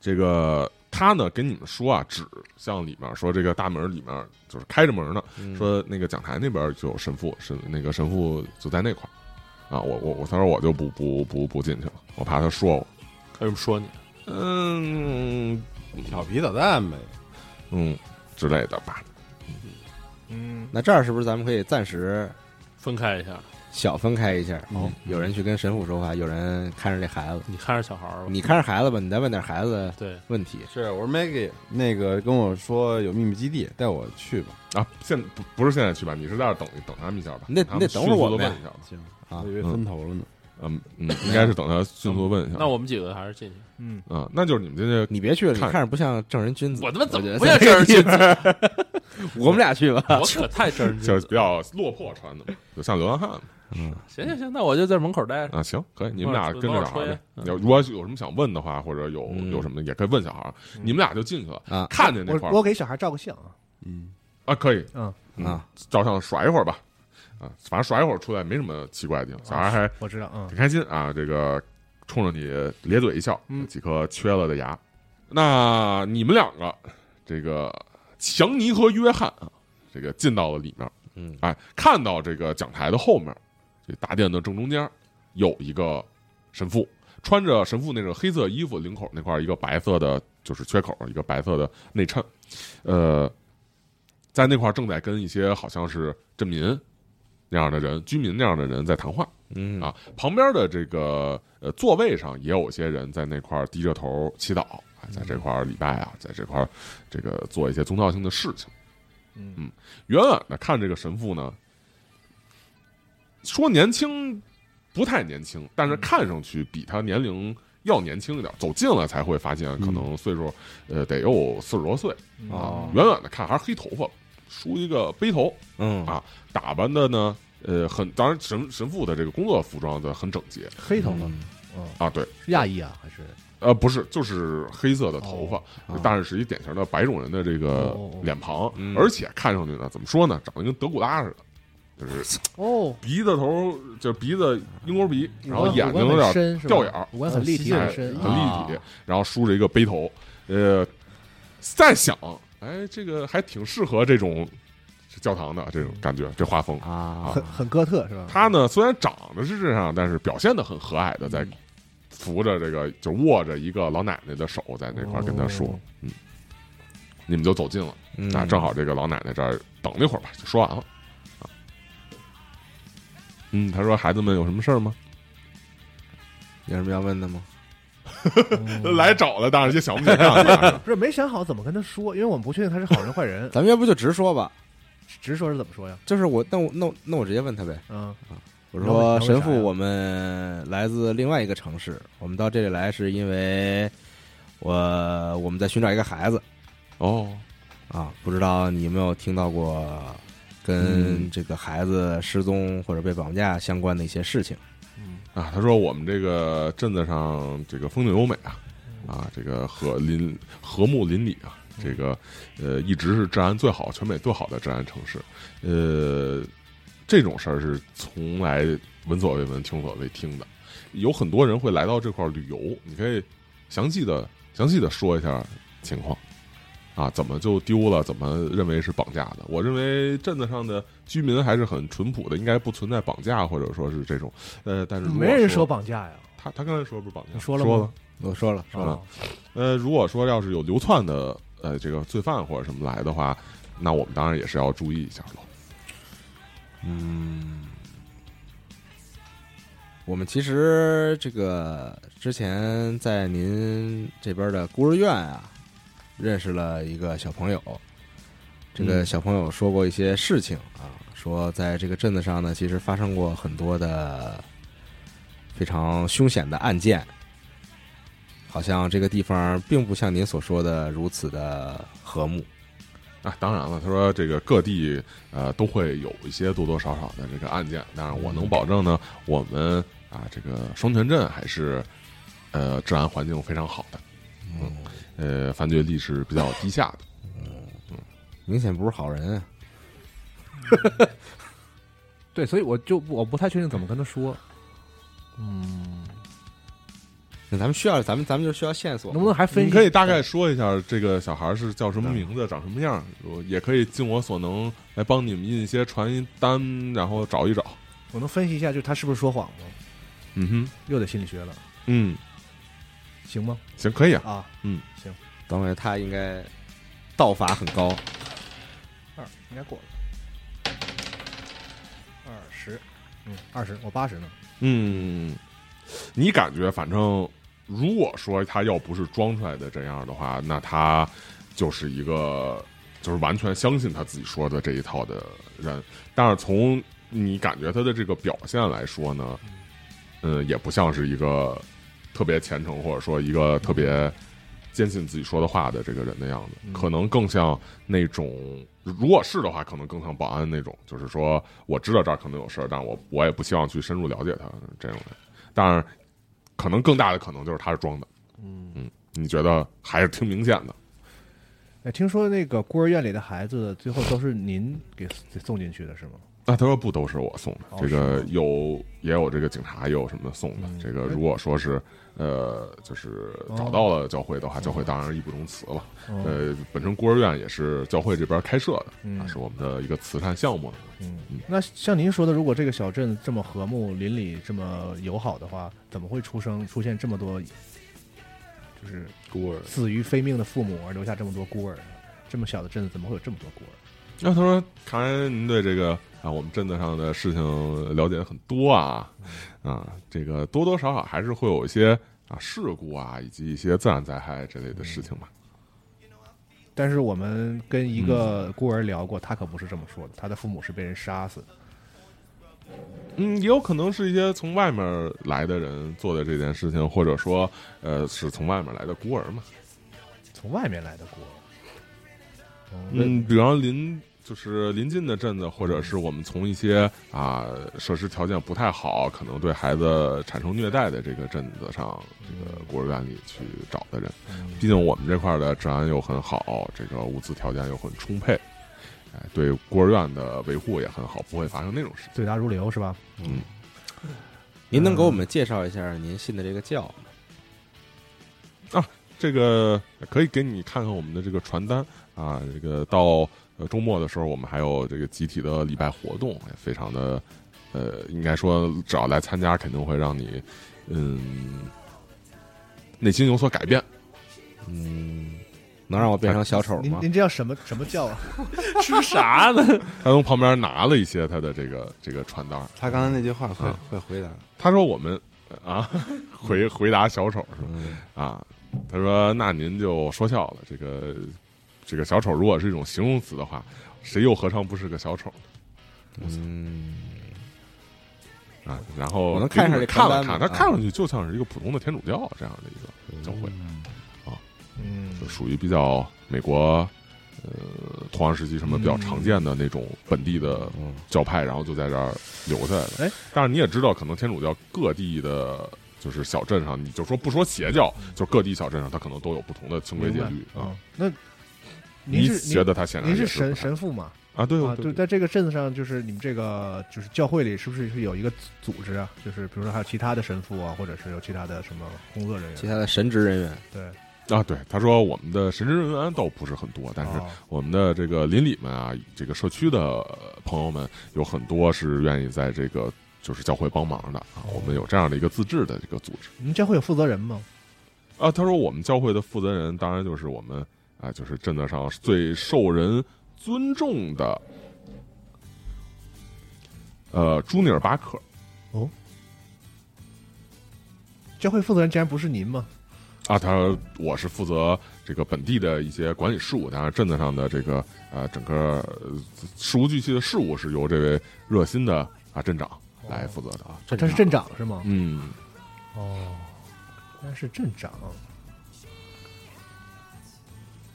S3: 这个他呢跟你们说啊，指向里面说这个大门里面就是开着门呢，
S6: 嗯
S3: 说那个讲台那边就有神父，神那个神父就在那块儿啊，我我我他说我就不不不不进去了，我怕他说我，
S5: 为什么说你？
S3: 嗯
S4: 调皮捣蛋呗。
S3: 嗯之类的吧，
S2: 嗯，
S6: 那这儿是不是咱们可以暂时
S5: 分开一下，
S6: 小分开一下？
S4: 哦
S6: 有人去跟神父说话，有人看着这孩子。
S5: 你看着小孩儿吧，
S6: 你看着孩子吧，你再问点孩子
S5: 对，
S6: 问题。
S4: 是，我说 Maggie 那个跟我说有秘密基地，带我去吧。
S3: 啊，现不不是现在去吧？你是在这儿等等他们一下吧？
S6: 你得你得等会儿我们呀
S3: 迅速地问一下吧。
S4: 行
S6: 啊
S4: 我以为分头了呢。
S3: 嗯嗯嗯，应该是等他迅速地问一下。
S5: 那我们几个还是进去。
S2: 嗯，
S3: 啊，那就是你们进去
S6: 你别去了，你
S3: 看
S6: 看着不像正人君子。
S5: 我他妈怎
S6: 觉得
S5: 么不像正人君子？
S6: 我们俩去吧。
S5: 我可太正人君子。
S3: 就是比较落魄穿的嘛，就像流浪汉。
S6: 嗯，
S5: 行行行，那我就在门口待着。
S3: 啊，行，可以，你们俩跟着小孩呗。
S5: 嗯
S3: 要如果有什么想问的话，或者有
S6: 嗯
S3: 有什么也可以问小孩。你们俩就进去了
S6: 啊
S3: 看见那块儿
S2: 我我给小孩照个相啊，
S4: 嗯，
S3: 啊，可以
S2: 嗯，
S6: 啊，
S3: 照相甩一会儿吧。啊，反正耍一会儿出来没什么奇怪的地方，小孩还
S2: 我知道，嗯
S3: 挺开心啊。这个冲着你咧嘴一笑，
S2: 嗯
S3: 几颗缺了的牙。那你们两个，这个强尼和约翰啊，这个进到了里面。
S6: 嗯，
S3: 哎，看到这个讲台的后面，这大殿的正中间有一个神父，穿着神父那种黑色衣服，领口那块一个白色的，就是缺口，一个白色的内衬，呃，在那块正在跟一些好像是镇民那样的人、居民那样的人在谈话。
S6: 嗯。
S3: 啊。旁边的这个呃座位上也有些人在那块儿低着头祈祷，哎在这块儿礼拜啊，在这块儿这个做一些宗教性的事情。
S2: 嗯。
S3: 远远的看这个神父呢，说年轻不太年轻，但是看上去比他年龄要年轻一点。走近了才会发现，可能岁数呃得有四十多岁。
S2: 嗯。
S6: 哦。
S3: 远远的看还是黑头发，梳一个背头，
S6: 嗯。
S3: 啊打扮的呢呃很，当然神神父的这个工作服装的很整洁。
S2: 黑头发，
S6: 嗯。
S2: 嗯，
S3: 啊，对，
S2: 是亚裔啊还是？
S3: 呃不是，就是黑色的头发，
S6: 哦
S3: 但是是一典型的白种人的这个
S2: 哦哦哦。
S3: 脸庞，
S6: 嗯。
S3: 而且看上去呢，怎么说呢，长得跟德古拉似的，就是。
S2: 哦，
S3: 鼻子头就是鼻子鹰钩鼻，然后眼睛有点
S2: 五官很深是吧？
S3: 掉眼儿，
S2: 五官很立体
S3: 哎
S2: 很
S3: 立体，然后梳着一个背头。呃，再想，哎，这个还挺适合这种教堂的这种感觉，这画风。
S6: 啊
S2: 很很哥特是吧？
S3: 他呢，虽然长得是这样，但是表现的很和蔼的，在扶着这个，就握着一个老奶奶的手，在那块儿跟他说
S2: 哦：“
S3: 嗯，你们就走近了。”
S6: 嗯
S3: 啊，正好这个老奶奶这儿等了一会儿吧，就说完了。啊，嗯，他说：“孩子们有什么事儿吗？
S6: 有什么要问的吗？
S2: 嗯
S3: 来找了，当然就想不起来了。
S2: 不是没想好怎么跟他说，因为我们不确定他是好人坏人，
S6: 咱们要不就直说吧？
S2: 直说是怎么说呀？
S6: 就是我，那我那我那我直接问他呗。
S2: 嗯
S6: 我说神父，我们来自另外一个城市，我们到这里来是因为我我们在寻找一个孩子
S3: 哦，
S6: 啊，不知道你有没有听到过跟
S3: 嗯
S6: 这个孩子失踪或者被绑架相关的一些事情？
S2: 嗯
S3: 啊，他说我们这个镇子上这个风景优美啊，啊，这个和邻和睦邻里啊，这个呃一直是治安最好、全美最好的治安城市。呃，这种事儿是从来闻所未闻、听所未听的。有很多人会来到这块儿旅游，你可以详细的、详细的说一下情况。啊，怎么就丢了？怎么认为是绑架的？我认为镇子上的居民还是很淳朴的，应该不存在绑架或者说是这种。呃，但是
S2: 没人
S3: 说
S2: 说绑架呀，
S3: 他他刚才说不是绑架，
S2: 你说了吗
S3: 说了。
S6: 我说了，说了，
S2: 哦
S3: 呃，如果说要是有流窜的呃这个罪犯或者什么来的话，那我们当然也是要注意一下了。
S6: 嗯，我们其实这个之前在您这边的孤儿院啊，认识了一个小朋友。这个
S3: 嗯
S6: 小朋友说过一些事情啊，说在这个镇子上呢，其实发生过很多的非常凶险的案件，好像这个地方并不像您所说的如此的和睦。
S3: 啊，当然了，他说这个各地呃都会有一些多多少少的这个案件，但是我能保证呢，我们啊这个双泉镇还是呃治安环境非常好的，嗯，呃犯罪率是比较低下的。
S6: 嗯明显不是好人啊。
S2: 对，所以我就我不太确定怎么跟他说。嗯，
S6: 那咱们需要，咱们咱们就需要线索
S2: 能。不能还分析？
S3: 你可以大概说一下这个小孩是叫什么名字，长什么样，我也可以尽我所能来帮你们印一些传单，然后找一找。
S2: 我能分析一下，就他是不是说谎吗？
S3: 嗯哼，
S2: 又得心理学了，
S3: 嗯，
S2: 行吗？
S3: 行，可以啊。
S2: 啊，
S3: 嗯，
S2: 行，
S6: 等会他应该道法很高。
S2: 二应该过了。二十，嗯，二十，我八十呢。
S3: 嗯，你感觉反正如果说他要不是装出来的这样的话，那他就是一个就是完全相信他自己说的这一套的人。但是从你感觉他的这个表现来说呢，嗯，也不像是一个特别虔诚或者说一个特别坚信自己说的话的这个人的样子，可能更像那种。如果是的话，可能更像保安那种，就是说我知道这儿可能有事儿，但我我也不希望去深入了解他这种人。当然，可能更大的可能就是他是装的。
S2: 嗯
S3: 嗯，你觉得还是挺明显的？
S2: 哎，听说那个孤儿院里的孩子最后都是您给给送进去的是吗？
S3: 那他说不都是我送的，
S2: 哦
S3: 这个有也有这个警察，也有什么送的。
S2: 嗯
S3: 这个如果说是呃，就是找到了教会的话，教会当然义不容辞了。
S2: 哦
S3: 呃，本身孤儿院也是教会这边开设的，
S2: 嗯
S3: 啊，是我们的一个慈善项目。
S2: 嗯，那像您说的，如果这个小镇这么和睦，邻里这么友好的话，怎么会出生出现这么多，就是
S4: 孤儿
S2: 死于非命的父母，而留下这么多孤儿？这么小的镇子，怎么会有这么多孤儿？
S3: 那他说：“看来您对这个啊，我们镇子上的事情了解的很多啊，啊，这个多多少少还是会有一些啊事故啊，以及一些自然灾害之类的事情嘛。
S2: 但是我们跟一个孤儿聊过，他可不是这么说的，他的父母是被人杀死的。
S3: 嗯，也有可能是一些从外面来的人做的这件事情，或者说呃是从外面来的孤儿嘛。
S2: 从外面来的孤儿。哦
S3: 嗯，比方邻就是临近的镇子，或者是我们从一些啊设施条件不太好，可能对孩子产生虐待的这个镇子上，这个孤儿院里去找的人。毕竟我们这块儿的治安又很好，这个物资条件又很充沛，哎，对孤儿院的维护也很好，不会发生那种事。
S2: 对答如流是吧？
S3: 嗯，
S6: 您能给我们介绍一下您信的这个教吗？
S3: 这个可以给你看看我们的这个传单啊，这个到呃周末的时候，我们还有这个集体的礼拜活动，也非常的呃，应该说只要来参加，肯定会让你嗯内心有所改变。
S6: 嗯，能让我变成小丑吗？
S2: 您您这叫什么什么叫啊？
S5: 吃啥呢？
S3: 他从旁边拿了一些他的这个这个传单，
S4: 他刚才那句话会
S3: 啊
S4: 会回答，
S3: 他说我们啊 回回答小丑是吧？
S6: 嗯，
S3: 啊，他说那您就说笑了，这个这个小丑如果是一种形容词的话，谁又何尝不是个小丑呢？
S6: 嗯，
S3: 啊，然后
S6: 我能看一下这
S3: 给你们看了看，他看上去就像是一个普通的天主教这样的一个教会，
S2: 嗯
S3: 就属于比较美国呃同样时期什么比较常见的那种本地的
S6: 嗯
S3: 教派，然后就在这儿留下来了。
S2: 哎，
S3: 但是你也知道，可能天主教各地的。就是小镇上，你就说不说邪教，就各地小镇上，它可能都有不同的清规戒律啊。
S2: 啊。那您
S3: 你
S2: 是
S3: 觉得他显然
S2: 您是神神父嘛？
S3: 啊？对
S2: 啊，
S3: 对
S2: 就在这个镇子上，就是你们这个就是教会里，是不是是有一个组织啊？就是比如说还有其他的神父啊，或者是有其他的什么工作人员？
S6: 其他的神职人员，
S2: 对，
S3: 啊，对，他说我们的神职人员倒不是很多，但是
S2: 哦
S3: 我们的这个邻里们啊，这个社区的朋友们有很多是愿意在这个就是教会帮忙的啊。我们有这样的一个自治的这个组织
S2: 你们教会有负责人吗？
S3: 啊。他说我们教会的负责人当然就是我们啊，就是镇子上最受人尊重的呃朱尼尔巴克哦
S2: 教会负责人竟然不是您吗？
S3: 啊。他说我是负责这个本地的一些管理事务，当然镇子上的这个呃整个呃事无巨细的事务是由这位热心的啊镇长来负责的啊。
S2: 他是镇长是吗？
S3: 嗯。
S2: 哦，原来是镇长。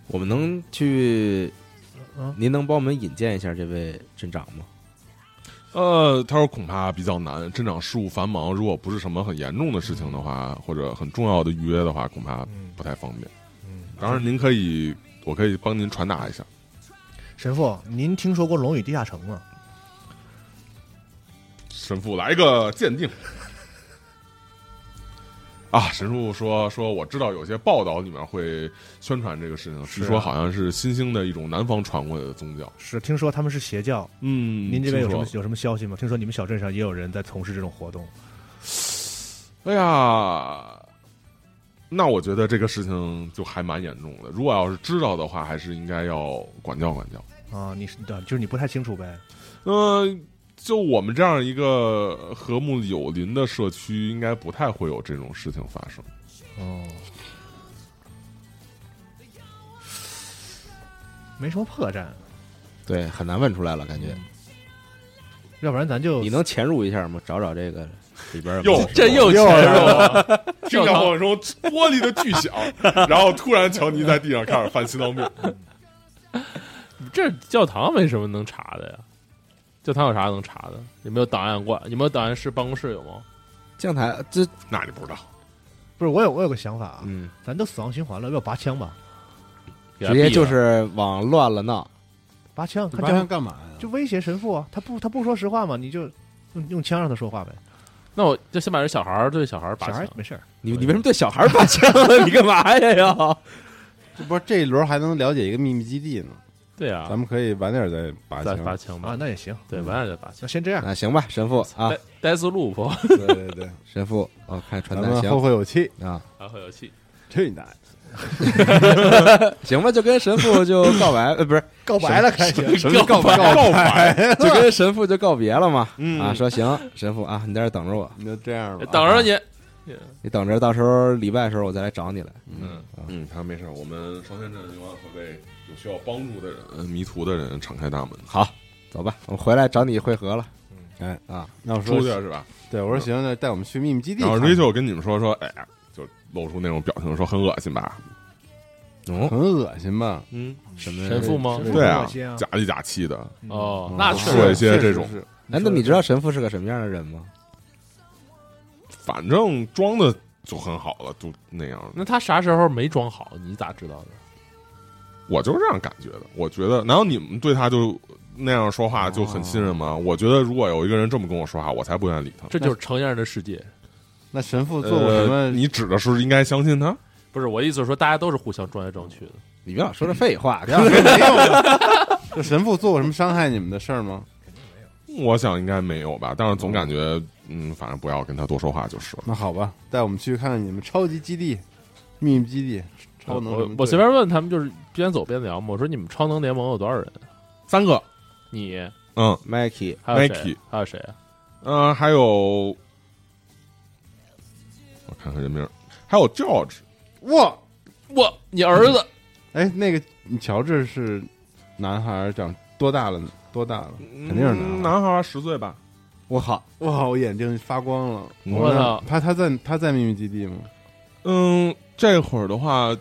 S6: 我们能去
S2: 嗯
S6: 您能帮我们引荐一下这位镇长吗？
S3: 呃，他说恐怕比较难，镇长事务繁忙，如果不是什么很严重的事情的话，或者很重要的预约的话，恐怕
S2: 嗯
S3: 不太方便。
S2: 嗯，
S3: 当然，您可以，我可以帮您传达一下。
S2: 神父，您听说过龙与地下城吗？
S3: 神父来个鉴定。啊，神叔说说，我知道有些报道里面会宣传这个事情，据说好像是新兴的一种南方传过来的宗教。
S2: 是，听说他们是邪教。
S3: 嗯
S2: 您这边有什么有什么消息吗？听说你们小镇上也有人在从事这种活动。
S3: 哎呀，那我觉得这个事情就还蛮严重的。如果要是知道的话，还是应该要管教管教。
S2: 啊，你是啊就是你不太清楚呗。
S3: 呃，就我们这样一个和睦友邻的社区，应该不太会有这种事情发生。
S2: 哦，没什么破绽，
S6: 对，很难问出来了，感觉。
S2: 要不然咱就
S6: 你能潜入一下吗？找找这个里边有没有
S3: 哟
S5: 这又
S2: 又
S5: 潜入了，
S3: 听见晃声，玻璃的巨响，然后突然乔尼在地上开始犯心脏病。
S5: 这教堂没什么能查的呀？教堂有啥能查的？有没有档案馆？有没有档案室办公室有吗？
S6: 将台这
S3: 那你不知道，
S2: 不是我有我有个想法啊，
S6: 嗯，
S2: 咱都死亡循环了，要不要拔枪吧？
S6: 直接就是往乱了闹。
S2: 拔枪，看
S4: 拔枪干嘛呀？
S2: 就威胁神父啊，他不他不说实话嘛，你就用用枪让他说话呗。
S5: 那我就先把这小孩儿对小孩儿拔枪，
S2: 小孩没事儿，
S6: 你你为什么对小孩拔枪？你干嘛呀？要
S4: 这不是这一轮还能了解一个秘密基地呢？
S5: 对啊
S4: 咱，们可以晚点再拔
S5: 再
S4: 枪。
S2: 啊
S5: 拔枪吧，，
S2: 那也行。
S5: 对，晚点再拔枪。
S2: 那先这样，
S6: 那行吧，神父啊，
S5: 戴戴斯路不？
S4: 对对对，
S6: 神父，我看传
S4: 咱们
S6: 单行
S4: 后会有期。
S6: 啊，
S5: 还会有气。
S4: 去你大爷！
S6: 行吧，就跟神父就告白，呃，不是
S2: 告白了，开始。
S6: 什么告白，
S3: 告白，
S6: 就跟神父就告别了嘛。
S3: 嗯
S6: 啊，说行，神父啊，你在这儿等着我，
S4: 你就这样吧。
S5: 等着你。
S6: 你等着，到时候礼拜的时候我再来找你来。
S5: 嗯，
S3: 嗯，他没事，我们双天镇永远会为有需要帮助的人、迷途的人敞开大门。
S6: 好，走吧，我回来找你会合了。
S4: 哎
S6: 啊，
S4: 那我说
S3: 出去了是吧？
S4: 对，我说行，那带我们去秘密基地
S3: 然后
S4: 看看。
S3: Rachel 跟你们说说，哎呀，就露出那种表情，说很恶心吧？
S6: 哦，
S4: 很恶心吧？
S3: 嗯，
S6: 什么
S5: 神父吗？
S3: 对啊假里假气的，
S5: 哦，
S6: 嗯
S5: 那确
S3: 说一
S5: 实
S3: 些这种，
S4: 是
S6: 哎，那你知道神父是个什么样的人吗？
S3: 反正装的就很好了，就那样。
S5: 那他啥时候没装好？你咋知道的？
S3: 我就是这样感觉的。我觉得，难道你们对他就那样说话就很信任吗？我觉得，如果有一个人这么跟我说话，我才不愿意理他。
S5: 这就是成年人的世界。
S4: 那神父做过什么？
S3: 呃你指的是应该相信他？
S5: 不是我意思是说，大家都是互相装来装去的。
S6: 你别老说这废话，
S4: 不要说没有。这神父做过什么伤害你们的事儿吗？
S3: 我想应该没有吧，但是总感觉，嗯，反正不要跟他多说话就是了。
S4: 那好吧，带我们去看看你们超级基地、秘密基地、超能。
S5: 我我随便问他们，就是边走边聊嘛。我说你们超能联盟有多少人？
S3: 三个，
S5: 你
S3: 嗯
S6: Mikey，
S5: 还有谁
S3: Mikey？
S5: 还有谁啊？
S3: 嗯、还有我看看人名，还有 George，
S4: 哇，
S5: 哇你儿子
S4: 哎，那个你乔治是男孩儿，长多大了？多大了？肯定是男孩
S3: 嗯男孩儿十岁吧？
S6: 我靠，
S4: 哇，我眼睛发光了！
S5: 我操
S4: 他他在他在秘密基地吗？
S3: 嗯，这会儿的话，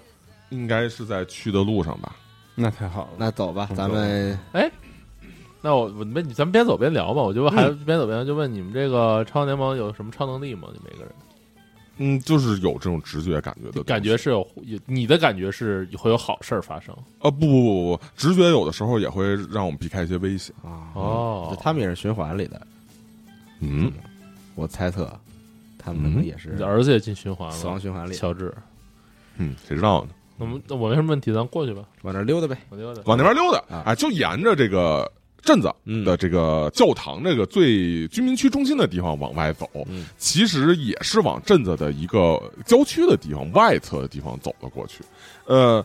S3: 应该是在去的路上吧？
S4: 那太好了。
S6: 那走吧，咱们哎
S5: 那我我问你，咱们边走边聊吧。我就还 边走边聊，就问你们这个超能联盟有什么超能力吗？你每个人
S3: 嗯，就是有这种直觉感觉的
S5: 感觉是有有你的感觉是会有好事儿发生
S3: 啊，不不不不，直觉有的时候也会让我们避开一些危险。
S6: 啊，
S5: 哦
S6: 就他们也是循环里的，
S3: 嗯，
S6: 我猜测他们可能也是
S5: 你的儿子也进循环了，
S6: 死亡循环里，
S5: 乔治。
S3: 嗯，谁知道呢？
S5: 那我们那我没什么问题，咱过去吧。
S6: 往那溜达呗。
S5: 我溜达。
S3: 往那边溜达
S6: 啊
S3: 哎，就沿着这个镇子
S6: 嗯
S3: 的这个教堂这个最居民区中心的地方往外走，
S6: 嗯
S3: 其实也是往镇子的一个郊区的地方外侧的地方走了过去。呃，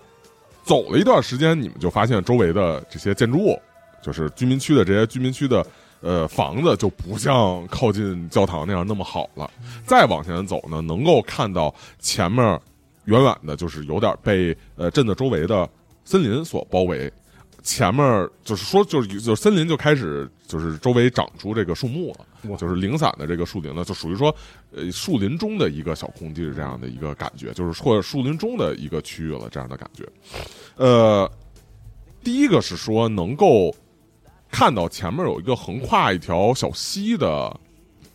S3: 走了一段时间，你们就发现周围的这些建筑物，就是居民区的这些居民区的。呃，房子就不像靠近教堂那样那么好了。再往前走呢，能够看到前面远远的，就是有点被呃镇子周围的森林所包围。前面就是说，就是就是森林就开始就是周围长出这个树木了，就是零散的这个树林呢，就属于说，呃，树林中的一个小空地这样的一个感觉，就是或者树林中的一个区域了这样的感觉。呃，第一个是说能够看到前面有一个横跨一条小溪的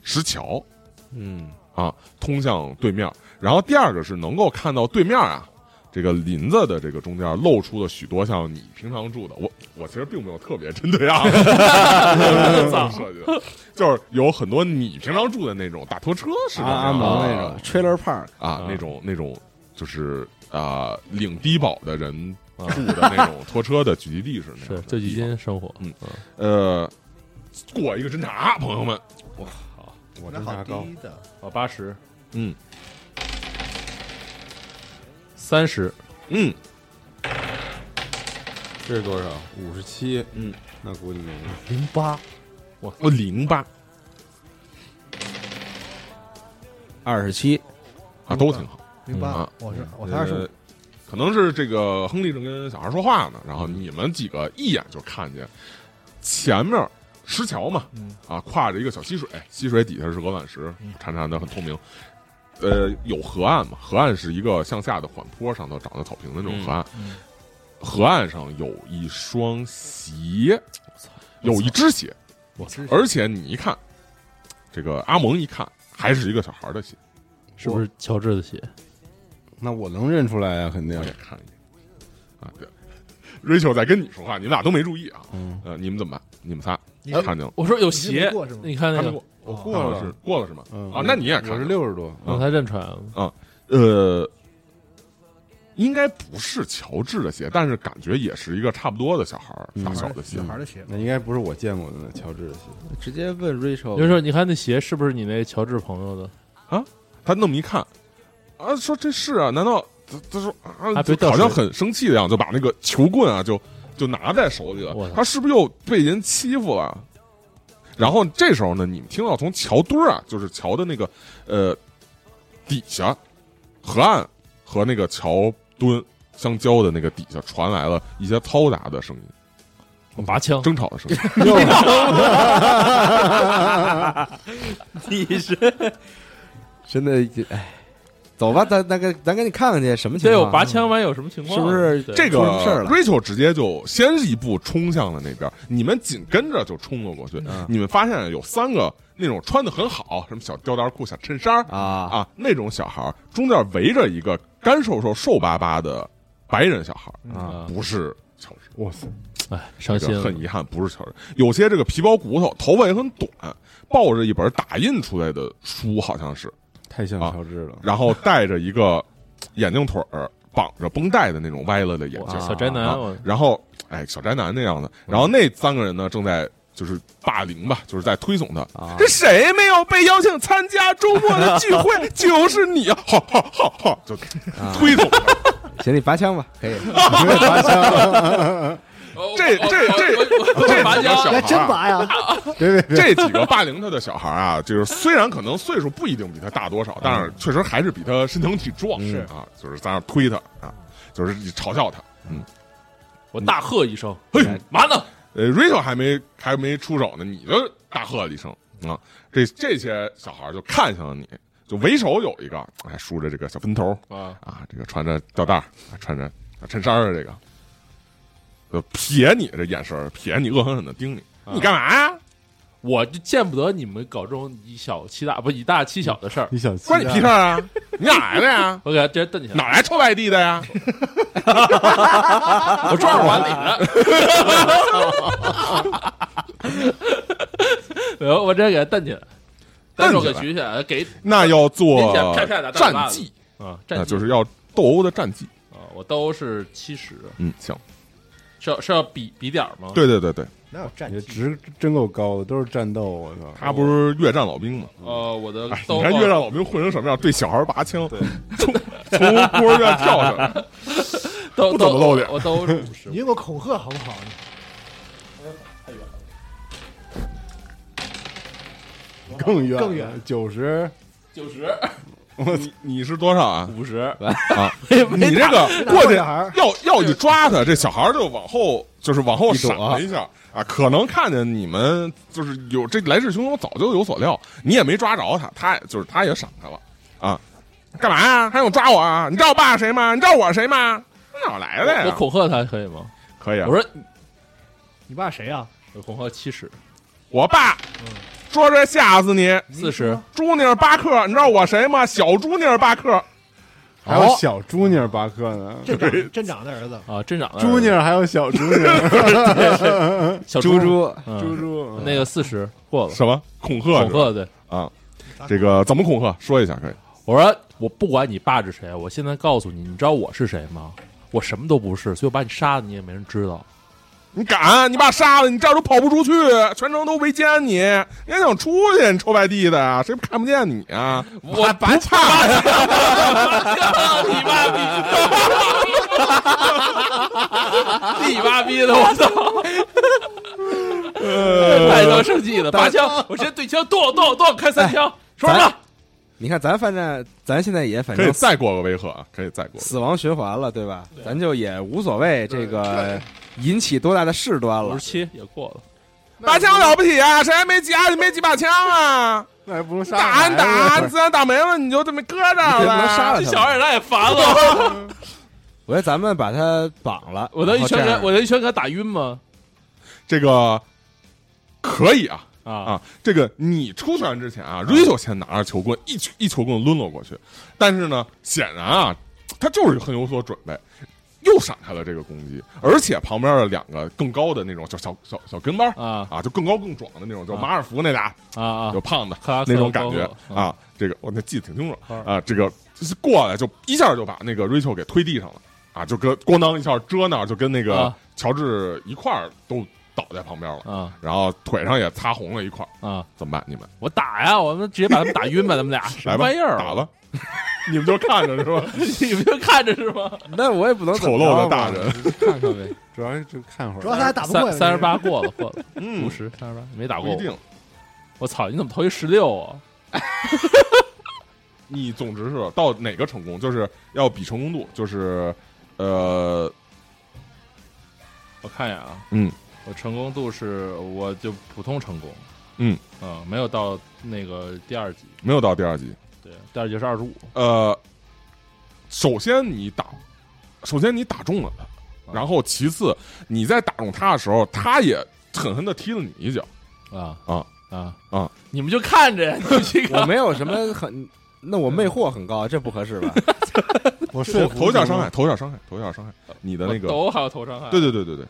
S3: 石桥。
S6: 嗯。
S3: 啊，通向对面。然后第二个是能够看到对面啊，这个林子的这个中间露出的许多像你平常住的，我我其实并没有特别针对啊，设计的，就是有很多你平常住的那种大拖车似的那种
S6: trailer park
S3: 啊，那种那种就是啊、领低保的人住的那种拖车的聚集地是那样的
S5: 是旧基
S3: 地方
S5: 金生活，
S3: 嗯呃，过一个侦查，朋友们，
S4: 我
S2: 那好
S4: 真差高，
S2: 低的，
S5: 我八十。
S3: 嗯
S5: 三十，
S3: 嗯，
S4: 这是多少？五十七，
S3: 嗯，
S4: 那估计。
S2: 零八，
S3: 我零八。
S6: 二十七，
S3: 啊，都挺好。
S2: 零八
S3: 啊，
S2: 我是我才二十
S3: 呃，可能是这个亨利正跟小孩说话呢，然后你们几个一眼就看见前面石桥嘛，
S2: 嗯
S3: 啊，跨着一个小溪水，溪水底下是鹅卵石，潺潺的很透明。呃，有河岸嘛？河岸是一个向下的缓坡，上头长着草坪的那种河岸。
S2: 嗯
S3: 河岸上有一双鞋，有一只鞋，
S2: 我
S3: 而且你一看，这个阿蒙一看还是一个小孩的鞋，
S5: 是不是乔治的鞋？
S4: 那我能认出来啊，肯定
S3: 我。也看一眼。啊，对，Rachel 在跟你说话，你们俩都没注意啊。
S4: 嗯，
S3: 呃，你们怎么办？你们仨
S2: 你
S3: 看见了？
S5: 我说有鞋你看那个？
S4: 我
S3: 过了是过了是吗？
S4: 嗯
S3: 啊，那你也看
S4: 是六十多，
S5: 我才认出来了。
S3: 呃，应该不是乔治的鞋，但是感觉也是一个差不多的小孩大小的鞋
S2: 小。孩的鞋，
S4: 那应该不是我见过的那乔治的鞋。
S6: 直接问 Rachel，
S5: 就说你看那鞋是不是你那乔治朋友的啊？
S3: 他那么一看，啊，说这是啊？难道他他说啊
S5: 啊，
S3: 就好像很生气的样子，就把那个球棍啊就就拿在手里了他是不是又被人欺负了？然后这时候呢，你们听到从桥墩儿啊，就是桥的那个呃底下，河岸和那个桥墩相交的那个底下传来了一些嘈杂的声音，
S5: 我拔枪，
S3: 争吵的声音。
S6: 你是真的，哎，走吧，咱咱给咱给你看看去，什么情
S5: 对，
S6: 况？
S5: 我拔枪完有什么情况？
S6: 是不是
S3: 这个 Rachel 直接就先一步冲向了那边，你们紧跟着就冲了过去。
S6: 嗯
S3: 你们发现有三个那种穿的很好，什么小吊带裤、小衬衫
S6: 啊
S3: 啊那种小孩，中间围着一个干瘦瘦、瘦巴巴的白人小孩，
S6: 啊？
S3: 不是乔治。
S4: 哇塞，
S5: 哎，伤
S3: 这
S5: 心
S3: 很遗憾，不是乔治。有些这个皮包骨头，头发也很短，抱着一本打印出来的书，好像是，
S4: 太像
S3: 啊
S4: 乔治了。
S3: 然后戴着一个眼镜腿儿，绑着绷带的那种歪了的眼镜，
S5: 小宅男，
S3: 啊，然后哎，小宅男那样的，然后那三个人呢，正在就是霸凌吧，就是在推崇他。
S6: 啊
S3: 这谁没有被邀请参加周末的聚会？就是你啊！哈哈哈哈！就
S6: 啊
S3: 推崇他。
S6: 行，你拔枪吧，可以。
S3: 这这这这
S5: 拔枪
S3: 几个小孩
S2: 还真
S3: 啊，
S2: 拔呀！
S4: 别别别，
S3: 这几个霸凌他的小孩啊，就是虽然可能岁数不一定比他大多少，但是确实还是比他身强体壮。
S2: 是
S3: 啊，就是在那推他啊，就是嘲笑他。嗯，
S5: 我大喝一声，
S3: 嘿，
S5: 嘛呢？
S3: 呃，Rachel 还没还没出手呢，你就大喝了一声啊！这这些小孩就看向了你，就为首有一个，哎，梳着这个小分头
S5: 啊，
S3: 啊，这个穿着吊带穿着衬衫的这个，就瞥你这眼神儿，瞥你，恶狠狠的盯你，你干嘛呀？
S5: 我就见不得你们搞这种以小欺大，不以大欺小的事儿。
S4: 你想
S3: 关你屁事儿啊！你哪来的呀？
S5: 我给他直接蹬起来，
S3: 哪来臭外地的呀？
S5: 我撞着碗里了。我我直接给他蹬起来，单手给举起来，给
S3: 那要做战绩，
S5: 啊，
S3: 那
S5: 战绩
S3: 就是要斗殴的战绩。
S5: 啊，我斗殴是七十，
S3: 嗯，行，
S5: 是要是要比比点儿吗？，
S3: 对对对对，
S2: 哪有战
S4: 你
S2: 绩？
S4: 值真够高的，都是战斗，我操！
S3: 他不是越战老兵吗？
S5: 呃，我的
S3: 哎，你看越战老兵混成什么样，对小孩拔枪，从从孤儿院跳下来，
S5: 都
S3: 不怎么露脸
S5: 我都是 五十
S2: 你，用个恐吓好不好？
S4: 更远
S2: 更远
S4: 九十，
S5: 九十
S3: 你你是多少啊？
S5: 五十，
S3: 啊，你这个过去
S2: 小孩儿
S3: 要要一抓他，这小孩就往后就是往后闪了一下啊，可能看见你们就是有这来势汹汹，早就有所料，你也没抓着他，他也就是他也闪开了啊，干嘛呀？还想抓我啊？你知道我爸是谁吗？你知道我是谁吗？哪来的呀？
S5: 我恐吓他可以吗？
S3: 可以啊
S5: 我。说
S2: 你爸谁啊？
S5: 红河七十
S3: 我爸说这吓死你，
S5: 四十，
S3: 朱尼尔巴克，你知道我谁吗？小朱尼尔巴克，
S4: 还有小朱尼尔巴克呢，
S2: 镇长镇长的儿子，
S5: 啊，镇长的
S4: 朱尼尔还有小朱尼尔，
S5: 小
S6: 猪猪，
S5: 嗯
S4: 猪猪
S5: 那个四十过了，
S3: 什么恐吓？
S5: 恐吓对。
S3: 啊！这个怎么恐吓？说一下可以。
S5: 我说我不管你爸是谁，我现在告诉你，你知道我是谁吗？我什么都不是，所以我把你杀了，你也没人知道。
S3: 你敢？你把杀了，你这样都跑不出去，全程都围歼你。你还想出去？你臭外地的？谁看不见你啊？
S5: 我
S3: 不怕？
S5: 你妈逼！你妈逼的！我操！太他妈生气了！拔枪！我直接对枪，剁剁剁，开三枪！说什么？
S6: 你看咱反正咱现在也反
S3: 可以
S6: 正
S3: 再过个维和啊！可以再过。
S6: 死亡循环了，对吧？咱就也无所谓这个引起多大的事端了
S5: 五十。七也过了。
S3: 拔枪了不起啊？谁还没家里 没几把枪啊？
S4: 那还不能杀
S3: 打你打，你自然打没了，你就这么搁这儿
S6: 你不能杀
S3: 了。
S5: 这。小孩也太烦了，
S6: 我觉得咱们把他绑了，
S5: 我能一拳给
S6: 然后这样
S5: 我能一拳给他打晕吗？
S3: 这个可以啊
S5: 啊
S3: 啊！这个你出拳之前啊，瑞秋先拿着球棍一球一球棍抡了过去，但是呢，显然啊，他就是很有所准备。又闪开了这个攻击，而且旁边的两个更高的那种叫小小小跟班
S5: 啊
S3: 啊，就更高更壮的那种，叫
S5: 啊
S3: 马尔福那俩
S5: 啊啊
S3: 有！胖子那种感觉啊，这个我那记得挺清楚
S5: 啊
S3: 啊，这个就是过来就一下就把那个 Rachel 给推地上了啊，就跟咣当一下遮那儿，就跟那个
S5: 啊
S3: 乔治一块儿都倒在旁边了，
S5: 啊
S3: 然后腿上也擦红了一块儿，
S5: 啊！
S3: 怎么办？你们
S5: 我打呀！我们直接把他们打晕吧，他们俩 什么玩意儿？啊
S3: 打吧，你们就看着是吧？
S5: 你们就看着是吧？
S6: 那我也不能
S3: 丑陋的大人，
S6: 看看呗。
S4: 主要是就看会儿，
S2: 主要他还打不过
S5: 三三十八过了，过了
S3: 嗯
S5: 五，十三十八没打过
S3: 一定。
S5: 我操！你怎么投一十六啊？
S3: 你总之是到哪个成功，就是要比成功度，就是呃，
S5: 我看一眼啊，
S3: 嗯，
S5: 我成功度是我就普通成功，
S3: 嗯
S5: 嗯，没有到那个第二级，
S3: 没有到第二级。
S5: 对，第二级是二十五，
S3: 呃，首先你打，首先你打中了他，
S5: 啊。
S3: 然后其次你在打中他的时候，他也狠狠的踢了你一脚。
S5: 啊。
S3: 啊。
S5: 啊。
S3: 啊！
S5: 你们就看着呀，你们这个
S6: 我没有什么很，那我魅惑很高，这不合适吧？
S3: 头
S4: 我说服
S3: 头一下伤害，头一下伤害，头一下伤害，你的那个，
S5: 头还有头伤害，
S3: 对对对对对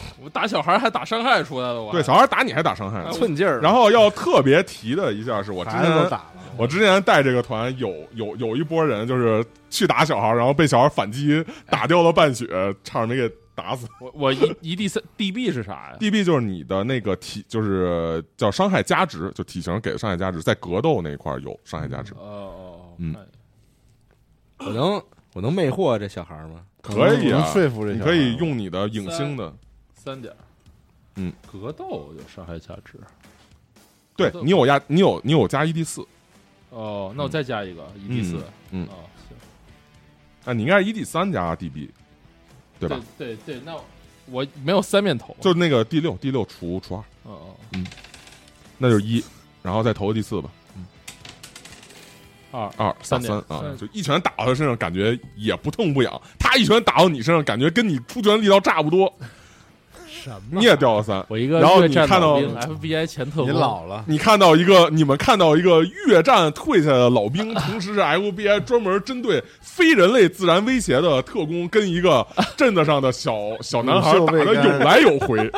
S5: 我打小孩还打伤害出来了，我
S3: 对，小孩打你还打伤害
S5: 哎，
S6: 寸劲儿。
S3: 然后要特别提的一下是我之前
S4: 打了，
S3: 我之前带这个团有有有一波人就是去打小孩，然后被小孩反击打掉了半血，差点没给打死。
S5: 我我一一 D 三 DB 是啥呀
S3: ？DB 就是你的那个体，就是叫伤害加值，就体型给的伤害加值，在格斗那一块儿有伤害加值，
S5: 哦哦哦，
S3: 嗯
S6: 我能我能魅惑这小孩吗？
S3: 可以啊
S4: 能，说服这小孩
S3: 你可以用你的影星的，
S5: 三点，
S3: 嗯，
S5: 格斗有伤害价值，
S3: 对你有压，你有你有加一 D 四，
S5: 哦，那我再加一个一 D 四，
S3: 嗯
S5: 哦，行，
S3: 啊，你应该是一 D 三加 DB，对吧？
S5: 对对对，那我没有三面投，
S3: 就那个第六，第六除除二，
S5: 哦哦。
S3: 那就是一，然后再投个第四吧，
S5: 二
S3: 二
S5: 三
S3: 三啊，就一拳打到他身上，感觉也不痛不痒；他一拳打到你身上，感觉跟你出拳力道差不多，
S2: 什么？
S3: 你也掉了三。
S5: 我一个
S3: 然后你看到
S5: FBI 前特工你，
S4: 老了，
S3: 你看到一个，你们看到一个越战退下的老兵，同时是 FBI 专门针对非人类自然威胁的特工，跟一个镇子上的小小男孩打的有来有回。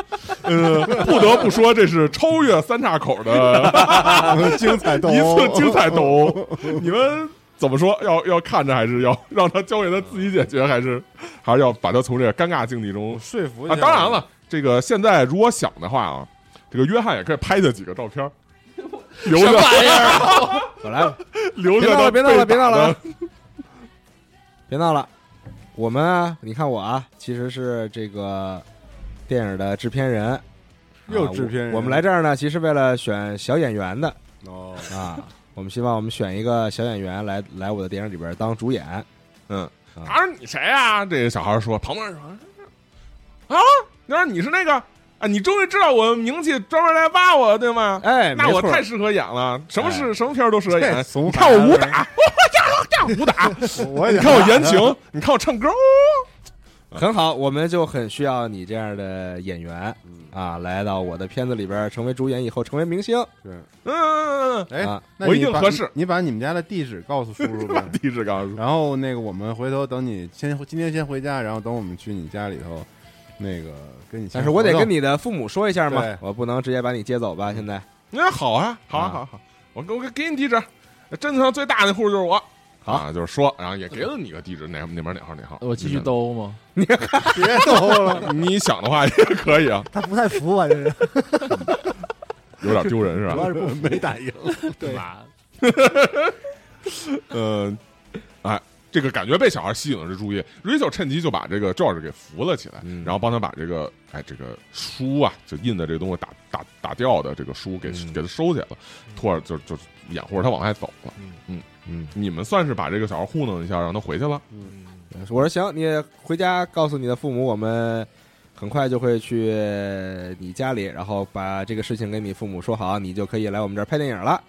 S3: 呃，不得不说，这是超越三岔口的
S4: 精彩斗
S3: 一次精彩斗殴。你们怎么说？要要看着，还是要让他交给他自己解决，还是还是要把他从这个尴尬境地中啊？
S4: 说服啊
S3: 当然了，这个现在如果想的话啊，这个约翰也可以拍下几个照片儿，留
S5: 什么
S3: 着
S5: 玩意儿？
S6: 我来吧，
S3: 留着
S6: 别闹了，别闹了，别闹了啊，别闹了。我们啊，你看我啊，其实是这个电影的制片人，啊
S4: 又制片人
S6: 我。我们来这儿呢，其实为了选小演员的
S4: 哦，
S6: 啊，我们希望我们选一个小演员来来我的电影里边当主演。
S3: 嗯，
S6: 啊。
S3: 他说你谁啊？这个小孩说，旁边人说。啊，你说你是那个？啊？你终于知道我名气，专门来挖我对吗？
S6: 哎，
S3: 那我太适合演了，什么
S6: 哎。
S3: 是什么片儿都适合演。你看我武打，哇呀呀武打，
S4: 我也
S3: 你看我言情，你看我唱歌，哦
S6: 很好，我们就很需要你这样的演员
S4: 嗯，
S6: 啊，来到我的片子里边成为主演，以后成为明星
S4: 对，
S3: 嗯嗯嗯
S4: 哎
S6: 啊，
S3: 我一定合适
S4: 你把你们家的地址告诉叔叔呗
S3: 嗯。地址告诉
S4: 然后那个我们回头等你先今天先回家，然后等我们去你家里头，那个跟你。
S6: 但是我得跟你的父母说一下嘛
S4: 对，
S6: 我不能直接把你接走吧？现在
S3: 那好啊，好啊，
S6: 啊
S3: 好好，我给我给给你地址，镇子上最大的户就是我。
S6: 好
S3: 啊，就是说，然后也给了你个地址，哪哪边哪号哪号。
S5: 我继续兜吗？
S4: 你别兜了，
S3: 你想的话也可以啊，
S2: 他不太服啊，这是
S3: 有点丢人是吧？
S2: 主要是不。
S4: 没打赢。
S2: 对
S5: 妈
S3: 呃，哎，这个感觉被小孩吸引了这注意，Rachel 趁机就把这个 George 给扶了起来，
S6: 嗯
S3: 然后帮他把这个哎这个书啊，就印的这个东西打打打掉的这个书给、
S6: 嗯
S3: 给他收起来了，托尔就就掩护着他往外走了。
S6: 嗯，
S3: 你们算是把这个小孩糊弄一下，让他回去了。嗯。
S6: 我说行，你回家告诉你的父母，我们很快就会去你家里，然后把这个事情跟你父母说好，你就可以来我们这儿拍电影了。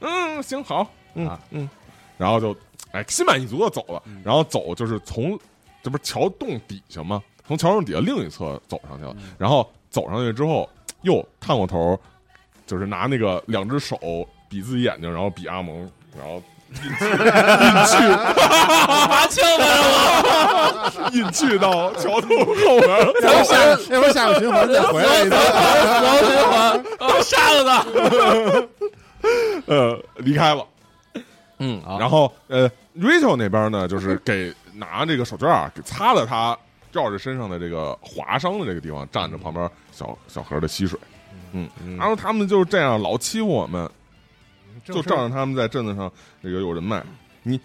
S3: 嗯，行好，嗯、
S6: 啊。
S3: 嗯，然后就哎心满意足的走了，
S6: 嗯。
S3: 然后走就是从这不是桥洞底下吗？从桥洞底下另一侧走上去了，
S6: 嗯。
S3: 然后走上去之后又探过头，就是拿那个两只手比自己眼睛，然后比阿蒙，然后隐去隐去
S5: 拔枪来了
S3: 隐去到桥头后边儿，
S4: 要不下要不下个循环再回来一趟，
S5: 然后循环，啊，杀了他！
S3: 呃，离开了。
S6: 嗯，
S3: 然后呃，Rachel 那边呢，就是给拿这个手绢啊给擦了他照着身上的这个划伤的这个地方，蘸着旁边小小河的溪水。嗯，然后他们就是这样老欺负我们，就仗着他们在镇子上这个有人脉，你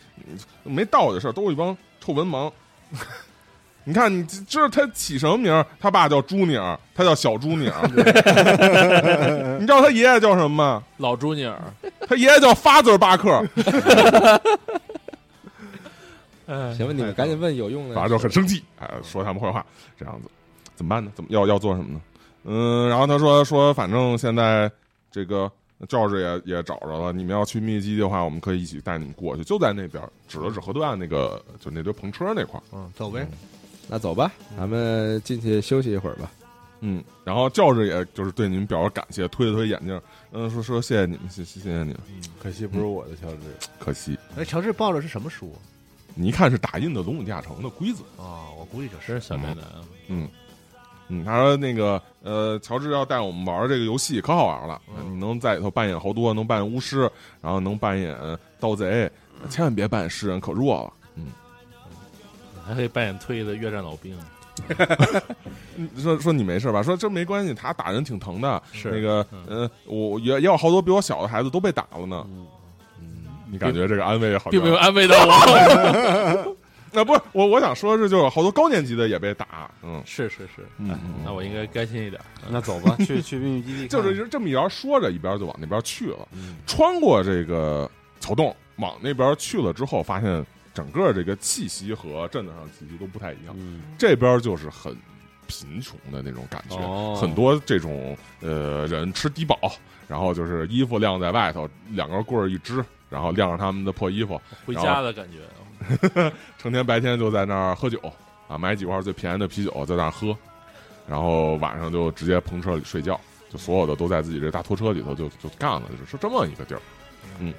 S3: 你没道理的事儿都是一帮臭文盲。你看，你知道他起什么名儿？他爸叫朱尼尔，他叫小朱尼尔。你知道他爷爷叫什么吗？
S5: 老朱尼尔，
S3: 他爷爷叫法泽巴克。
S5: 哎，
S6: 行吧，你们赶紧问有用的。
S3: 反正就很生气，哎，说他们坏话，这样子，怎么办呢？怎么要要做什么呢？嗯，然后他说说，反正现在这个教士也也找着了，你们要去秘密基的话，我们可以一起带你们过去，就在那边，指了指河对岸那个，就那堆篷车那块儿。
S2: 嗯，走呗。
S6: 那走吧，咱们进去休息一会儿吧。
S3: 嗯，然后教士也就是对你们表示感谢，推了推眼镜，嗯，说说谢谢你们，谢谢谢谢你们，
S4: 可惜不是我的乔治，
S3: 可惜
S2: 哎，乔治抱着是什么书
S3: 你一看是打印的《龙与地下城》的规则。
S2: 啊？我估计就是
S5: 是小宅男啊！
S3: 嗯，嗯，他说那个呃，乔治要带我们玩这个游戏，可好玩了。
S2: 嗯
S3: 你能在里头扮演好多，能扮演巫师，然后能扮演盗贼，千万别扮演诗人，可弱了。
S5: 嗯还可以扮演退役的越战老兵，
S3: 嗯 说说你没事吧？说这没关系，他打人挺疼的。
S5: 是
S3: 那个
S5: 嗯
S3: 呃，我也也有好多比我小的孩子都被打了呢。
S4: 嗯
S3: 你感觉这个安慰好像？
S5: 并没有安慰到我。
S3: 那不是我，我想说的是，就是好多高年级的也被打。嗯
S5: 是是是，哎
S3: 嗯嗯
S5: 那我应该甘心一点。
S4: 那走吧，去去秘密基地 看，
S3: 就是这么一边说着，一边就往那边去了。
S4: 嗯
S3: 穿过这个桥洞，往那边去了之后，发现整个这个气息和镇子上的气息都不太一样。
S4: 嗯
S3: 这边就是很贫穷的那种感觉，
S6: 哦
S3: 很多这种呃人吃低保，然后就是衣服晾在外头，两根棍儿一支，然后晾着他们的破衣服，
S5: 回家的感觉，
S3: 成天白天就在那儿喝酒啊，买几罐最便宜的啤酒在那儿喝，然后晚上就直接篷车里睡觉，就所有的都在自己这大拖车里头就就干了，就是这么一个地儿。嗯，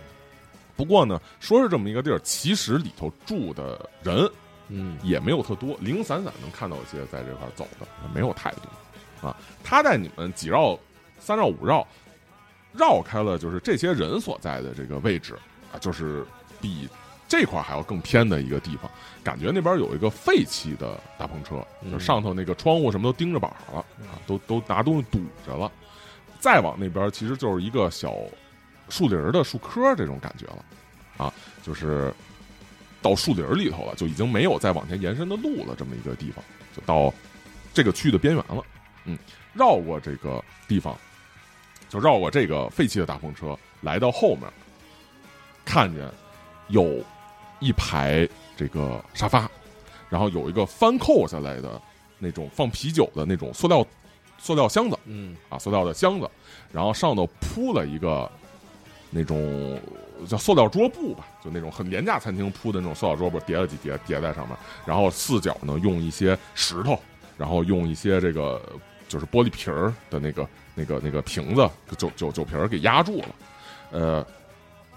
S3: 不过呢，说是这么一个地儿，其实里头住的人
S6: 嗯
S3: 也没有特多，零散散能看到一些在这块走的，没有太多啊。他带你们几绕、三绕、五绕，绕开了就是这些人所在的这个位置啊，就是比这块儿还要更偏的一个地方。感觉那边有一个废弃的大篷车，
S6: 嗯
S3: 就上头那个窗户什么都钉着板儿了啊，都都拿东西堵着了。再往那边其实就是一个小树林儿的树棵这种感觉了啊，就是到树林儿里头了，就已经没有再往前延伸的路了，这么一个地方，就到这个区域的边缘了。嗯，绕过这个地方，就绕过这个废弃的大篷车，来到后面，看见有一排这个沙发，然后有一个翻扣下来的那种放啤酒的那种塑料塑料箱子
S6: 嗯
S3: 啊，塑料的箱子，然后上头铺了一个那种叫塑料桌布吧，就那种很廉价餐厅铺的那种塑料桌布，叠了几叠叠在上面，然后四角呢用一些石头，然后用一些这个就是玻璃瓶儿的那个那个那个瓶子酒酒酒瓶儿给压住了，呃，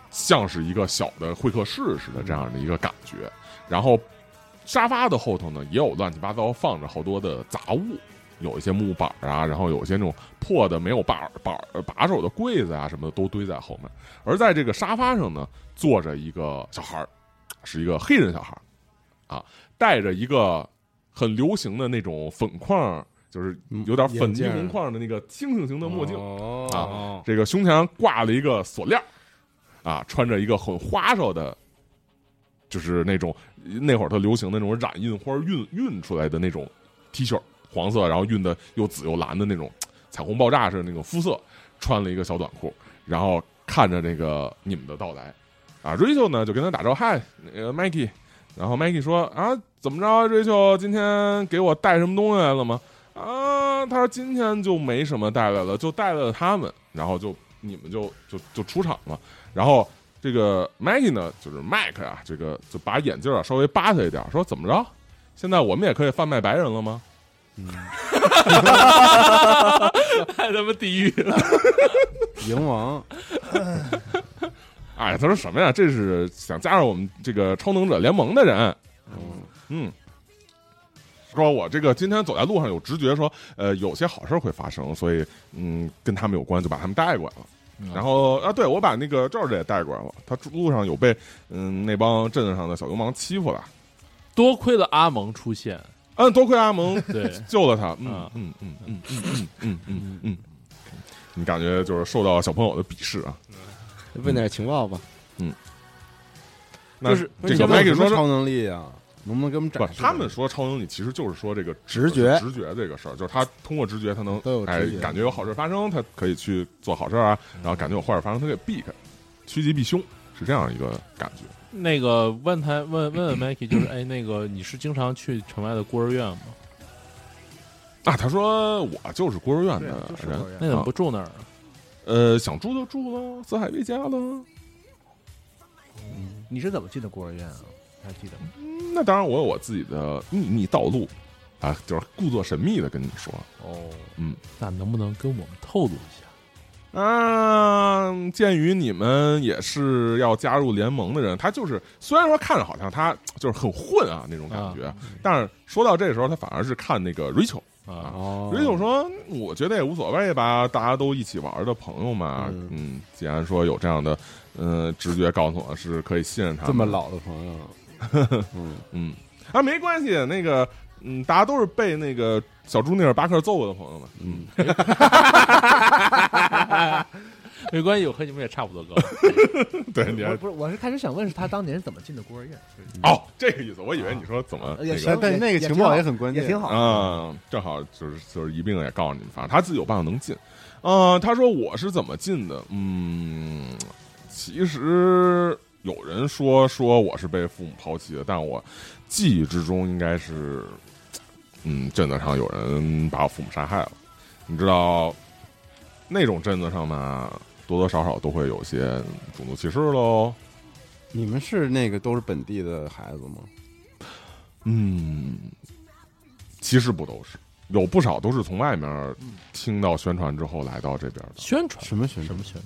S3: 像是一个小的会客室似的这样的一个感觉。然后沙发的后头呢，也有乱七八糟放着好多的杂物，有一些木板啊，然后有一些那种破的没有把把把手的柜子啊什么的都堆在后面。而在这个沙发上呢，坐着一个小孩儿，是一个黑人小孩儿，啊，戴着一个很流行的那种粉框，就是有点粉霓虹框的那个星星形的墨镜。
S6: 哦
S3: 啊这个胸前挂了一个锁链儿啊，穿着一个很花哨的，就是那种那会儿特流行那种染印花熨熨出来的那种 T 恤，黄色，然后熨的又紫又蓝的那种彩虹爆炸似的那种肤色，穿了一个小短裤，然后看着这个你们的到来，啊，Rachel 呢就跟他打招呼，嗨，那个 Mikey，然后 Mikey 说啊，怎么着，Rachel 今天给我带什么东西来了吗？啊，他说今天就没什么带来了，就带了他们，然后就你们就就就出场了。然后这个 Maggie 呢，就是 Mike 啊，这个就把眼镜啊稍微扒他一点，说怎么着？现在我们也可以贩卖白人了吗？
S5: 嗯 太他妈地狱了！
S4: 蝇王，
S3: 哎，他说什么呀？这是想加入我们这个超能者联盟的人。嗯，说我这个今天走在路上有直觉说，呃，有些好事会发生，所以嗯，跟他们有关，就把他们带过来了。然后啊，对我把那个 George 也带过来了，他路上有被嗯那帮镇子上的小流氓欺负了。
S5: 多亏了阿蒙出现，
S3: 嗯，多亏阿蒙
S5: 对，
S3: 救了他。嗯
S5: 啊
S3: 嗯嗯嗯嗯嗯嗯嗯嗯，你感觉就是受到小朋友的鄙视啊？
S6: 问点情报吧。
S3: 那
S5: 就是
S3: 这个
S4: 有没
S3: Maggie 说
S4: 超能力啊？能不能给我们
S3: 不
S4: 展，示？
S3: 他们说超能力其实就是说这个
S6: 直觉
S3: 直觉这个事儿，就是他通过直觉，他能
S6: 都有
S3: 哎感觉有好事发生，他可以去做好事啊，然后感觉有坏事发生，他给避开，趋吉避凶，是这样一个感觉。
S5: 那个问他问问问 Mikey，就是哎，那个你是经常去城外的孤儿院吗？
S3: 啊，他说我就是孤儿院的人
S5: 那怎么不住那儿啊？
S3: 呃，想住就住了，四海为家了。
S2: 你是怎么进的孤儿院啊？还记得吗？
S3: 嗯那当然，我有我自己的秘密道路啊，就是故作神秘的跟你说，
S2: 哦，
S3: 嗯。
S5: 那能不能跟我们透露一下？
S3: 啊，鉴于你们也是要加入联盟的人，他就是虽然说看着好像他就是很混啊那种感觉，但是说到这时候，他反而是看那个 Rachel。
S5: 啊，
S6: 哦
S3: Rachel 说：“我觉得也无所谓吧，大家都一起玩的朋友嘛。
S6: 嗯
S3: 嗯，既然说有这样的，嗯、直觉告诉我是可以信任他
S4: 这么，老的朋友，嗯，
S3: 嗯 啊，没关系，那个嗯，大家都是被那个小猪尼尔巴克揍过的朋友们。嗯，
S5: 没关系，我和你们也差不多高。
S3: 对，你还
S2: 不是，我是开始想问，是他当年是怎么进的孤儿院？
S3: 哦这个意思，我以为你说怎么那个
S2: 也行
S4: 但但那个情报也很关键，
S2: 也挺好。
S3: 啊，正好就是就是一并也告诉你们，反正他自己有办法能进。啊，他说我是怎么进的？嗯，其实有人说说我是被父母抛弃的，但我记忆之中应该是，嗯，镇子上有人把我父母杀害了。你知道那种镇子上嘛，多多少少都会有些种族歧视喽。
S4: 你们是那个都是本地的孩子吗？
S3: 嗯，其实不都是，有不少都是从外面听到宣传之后来到这边的。
S5: 宣传
S4: 什么宣传
S5: 什么？宣传？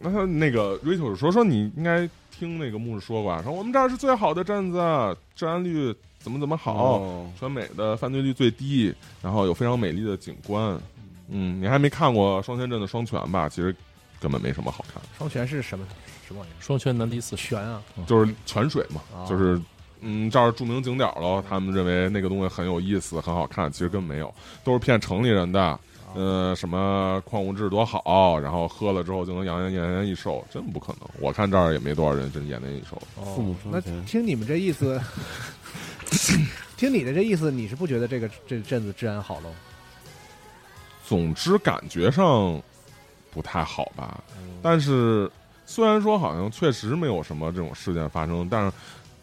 S3: 那他那个 Rachel 说说你应该听那个牧师说过啊，说我们这儿是最好的镇子，治安率怎么怎么好，
S4: 哦，
S3: 全美的犯罪率最低，然后有非常美丽的景观。嗯，你还没看过双泉镇的双泉吧？其实根本没什么好看，
S2: 双泉是什么什么玩意儿？
S5: 双泉难题四十，
S2: 泉啊，
S3: 就是泉水嘛，
S2: 哦
S3: 就是。嗯，这儿著名景点了，他们认为那个东西很有意思，很好看，其实根本没有，都是骗城里人的。呃，什么矿物质多好，然后喝了之后就能延延延年益寿，真不可能。我看这儿也没多少人真延年益寿。
S4: 父母
S2: 那听你们这意思，听你的这意思，你是不觉得这个这阵子治安好喽？
S3: 总之感觉上不太好吧。但是虽然说好像确实没有什么这种事件发生，但是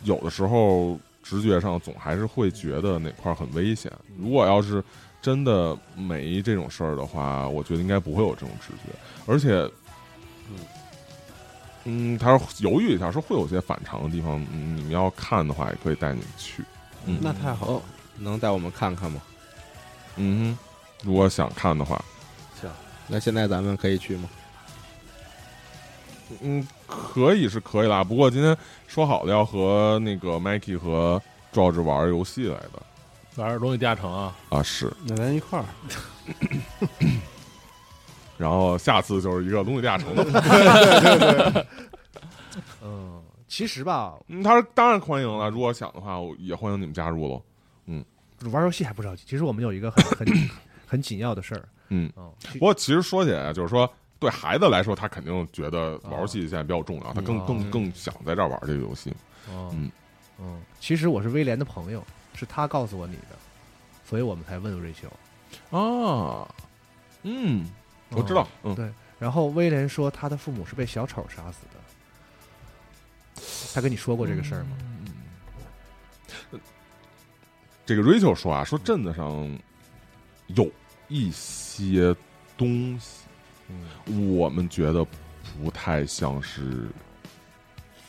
S3: 有的时候直觉上总还是会觉得哪块儿很危险。如果要是真的没这种事儿的话，我觉得应该不会有这种直觉。而且嗯嗯，他说犹豫一下，说会有些反常的地方，嗯你们要看的话，也可以带你们去。嗯
S4: 那太好了，
S6: 能带我们看看吗？
S3: 嗯哼，如果想看的话，行
S6: 那现在咱们可以去吗？
S3: 嗯，可以是可以啦。不过今天说好了要和那个 Mikey 和 George 玩游戏来的
S5: 玩《龙与地下城》啊，
S3: 啊，是。
S4: 那咱一块儿，
S3: 然后下次就是一个龙与地下城的。
S2: 嗯，其实吧，
S3: 嗯，他说当然欢迎了，如果想的话，我也欢迎你们加入喽。
S2: 嗯玩游戏还不着急。其实我们有一个很很 很紧要的事儿。
S3: 嗯，
S2: 嗯，
S3: 不过其实说起来，就是说对孩子来说，他肯定觉得玩游戏现在比较重要，他更
S2: 哦
S3: 更更想在这儿玩这个游戏。
S2: 哦
S3: 嗯
S2: 嗯，其实我是威廉的朋友，是他告诉我你的，所以我们才问瑞秋。
S3: 啊，嗯，我知道，嗯，
S2: 对，然后威廉说他的父母是被小丑杀死的，他跟你说过这个事儿吗？
S3: 这个 Rachel 说啊，说镇子上有一些东西，
S2: 嗯，
S3: 我们觉得不太像是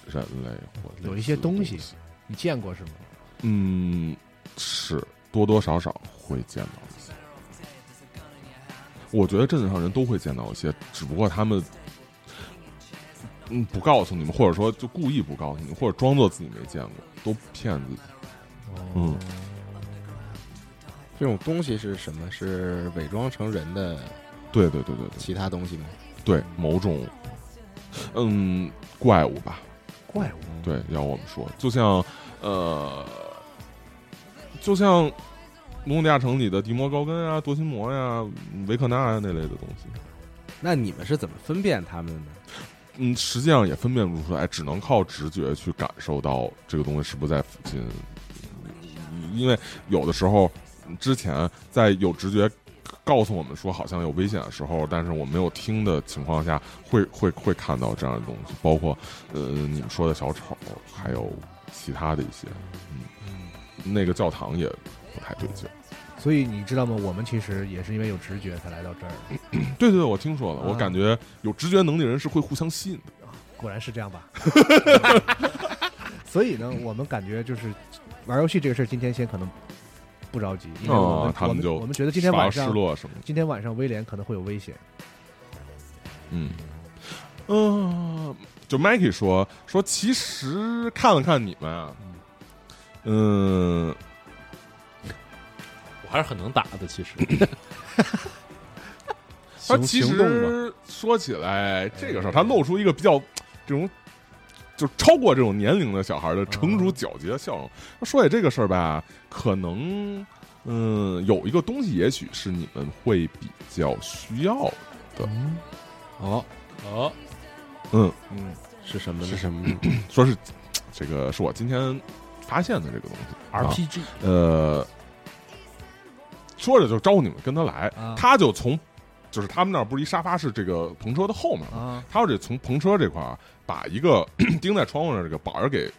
S3: 人类或
S2: 有一些东西
S3: 西
S2: 你见过是吗？
S3: 嗯，是多多少少会见到一些。我觉得镇子上人都会见到一些，只不过他们嗯不告诉你们，或者说就故意不告诉你们，或者装作自己没见过，都骗自己。嗯
S6: 这种东西是什么？是伪装成人的
S3: 对对对对对
S6: 其他东西吗？
S3: 对，某种嗯怪物吧，
S2: 怪物，
S3: 对，要我们说，就像呃，就像《龙与地下城》里的迪摩高根啊、多心魔呀、维克纳呀那类的东西。
S6: 那你们是怎么分辨他们的呢？
S3: 嗯，实际上也分辨不出来，只能靠直觉去感受到这个东西是不是在附近。因为有的时候，之前在有直觉告诉我们说好像有危险的时候，但是我没有听的情况下，会会会看到这样的东西，包括呃你们说的小丑，还有其他的一些，嗯，那个教堂也不太对劲。
S2: 所以你知道吗？我们其实也是因为有直觉才来到这儿，
S3: 对对对，我听说了，我
S2: 啊
S3: 感觉有直觉能力的人是会互相吸引的。
S2: 果然是这样吧？所以呢，我们感觉就是玩游戏这个事儿，今天先可能不着急，因为我们、
S3: 哦他们就
S2: 我们觉得今天晚上失
S3: 落什么。
S2: 今天晚上威廉可能会有危险。
S3: 嗯，嗯、就 Mikey 说说，其实看了看你们啊，嗯，
S5: 我还是很能打的。其实，
S3: 他其实说起来这个事儿，他露出一个比较这种。就超过这种年龄的小孩的成熟皎洁的笑容。他说起这个事儿吧，可能嗯有一个东西，也许是你们会比较需要的。
S6: 哦，
S5: 哦，
S3: 嗯，
S2: 嗯，
S6: 是什么？
S4: 是什么？
S3: 说是这个是我今天发现的这个东西。啊
S5: RPG
S3: 呃，说着就招呼你们跟他来，
S2: 啊
S3: 他就从就是他们那儿不是一沙发是这个篷车的后面吗？
S2: 啊，
S3: 他要得从篷车这块儿把一个 钉在窗户上这个板儿给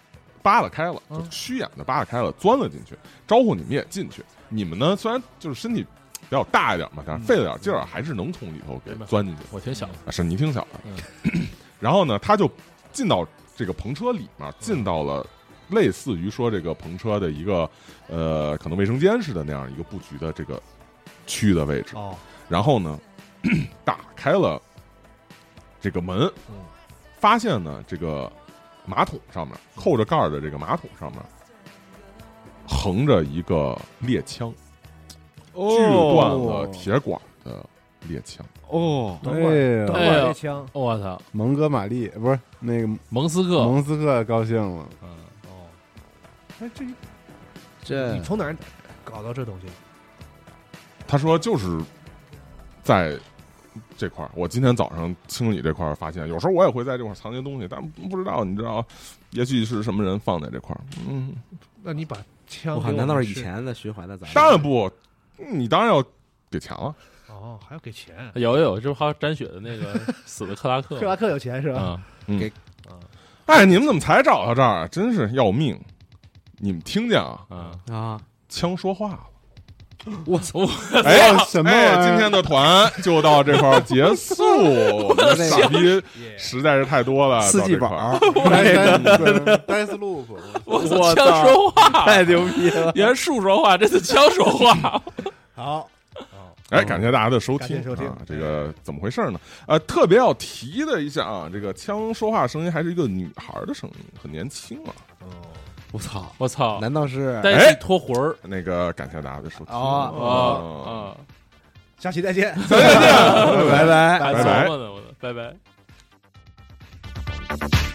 S3: 扒拉开了，就
S2: 嗯
S3: 虚掩的扒拉开了，钻了进去，招呼你们也进去。你们呢，虽然就是身体比较大一点嘛，但是费了点劲儿，还是能从里头给钻进去。
S5: 我挺小的，
S3: 啊，是你挺小的。然后呢，他就进到这个篷车里面，进到了类似于说这个篷车的一个呃，可能卫生间似的那样一个布局的这个区域的位置。
S2: 哦，
S3: 然后呢，打开了这个门
S2: 嗯，
S3: 发现呢，这个马桶上面扣着盖儿的这个马桶上面横着一个猎枪，锯断了铁管的猎枪。
S6: 哦，
S2: 短管
S4: 哎呀
S2: 短
S5: 哎呀。
S2: 管猎枪，
S5: 我操，
S4: 蒙哥马利不是那个
S5: 蒙斯克，
S4: 蒙斯克高兴了，
S5: 嗯，
S2: 哦，哎，这
S6: 这
S2: 你从哪儿搞到这东西？
S3: 他说就是在这块儿，我今天早上清理这块儿发现，有时候我也会在这块儿藏些东西，但不知道你知道，也许是什么人放在这块儿。嗯，
S2: 那你把枪
S6: 我
S2: 我
S6: 难道是以前的循环的咱们？
S3: 当然不，你当然要给钱了。
S2: 哦，还要给钱？
S5: 有有有，这不还有沾血的那个 死的克拉克
S2: 克拉克有钱是吧？
S5: 给啊，
S3: 哎，你们怎么才找到这儿？真是要命！你们听见啊？
S5: 啊，
S6: 啊，
S3: 枪说话了。
S5: 我操！
S3: 哎，
S4: 什么
S3: 今天的团就到这块儿结束，我们的傻逼实在是太多了，
S6: 四季宝，
S4: 呆呆呆斯路口，
S5: 我操！
S6: 我
S5: 枪说话，
S6: 太牛逼了！
S5: 原来树说话，这次枪说话。
S2: 好，
S3: 哎，感谢大家的收听，
S2: 收听
S3: 啊！这个怎么回事呢？呃，特别要提的一下啊，这个枪说话声音还是一个女孩的声音，很年轻啊。
S2: 哦，
S6: 我操！
S5: 我操！
S6: 难道是
S5: 单膝脱魂儿？
S3: 那个感谢大家的收听啊
S5: 啊啊！
S2: 下期再见，
S6: 再
S5: 见，
S3: 拜拜，
S5: 拜拜，拜拜。Thank 拜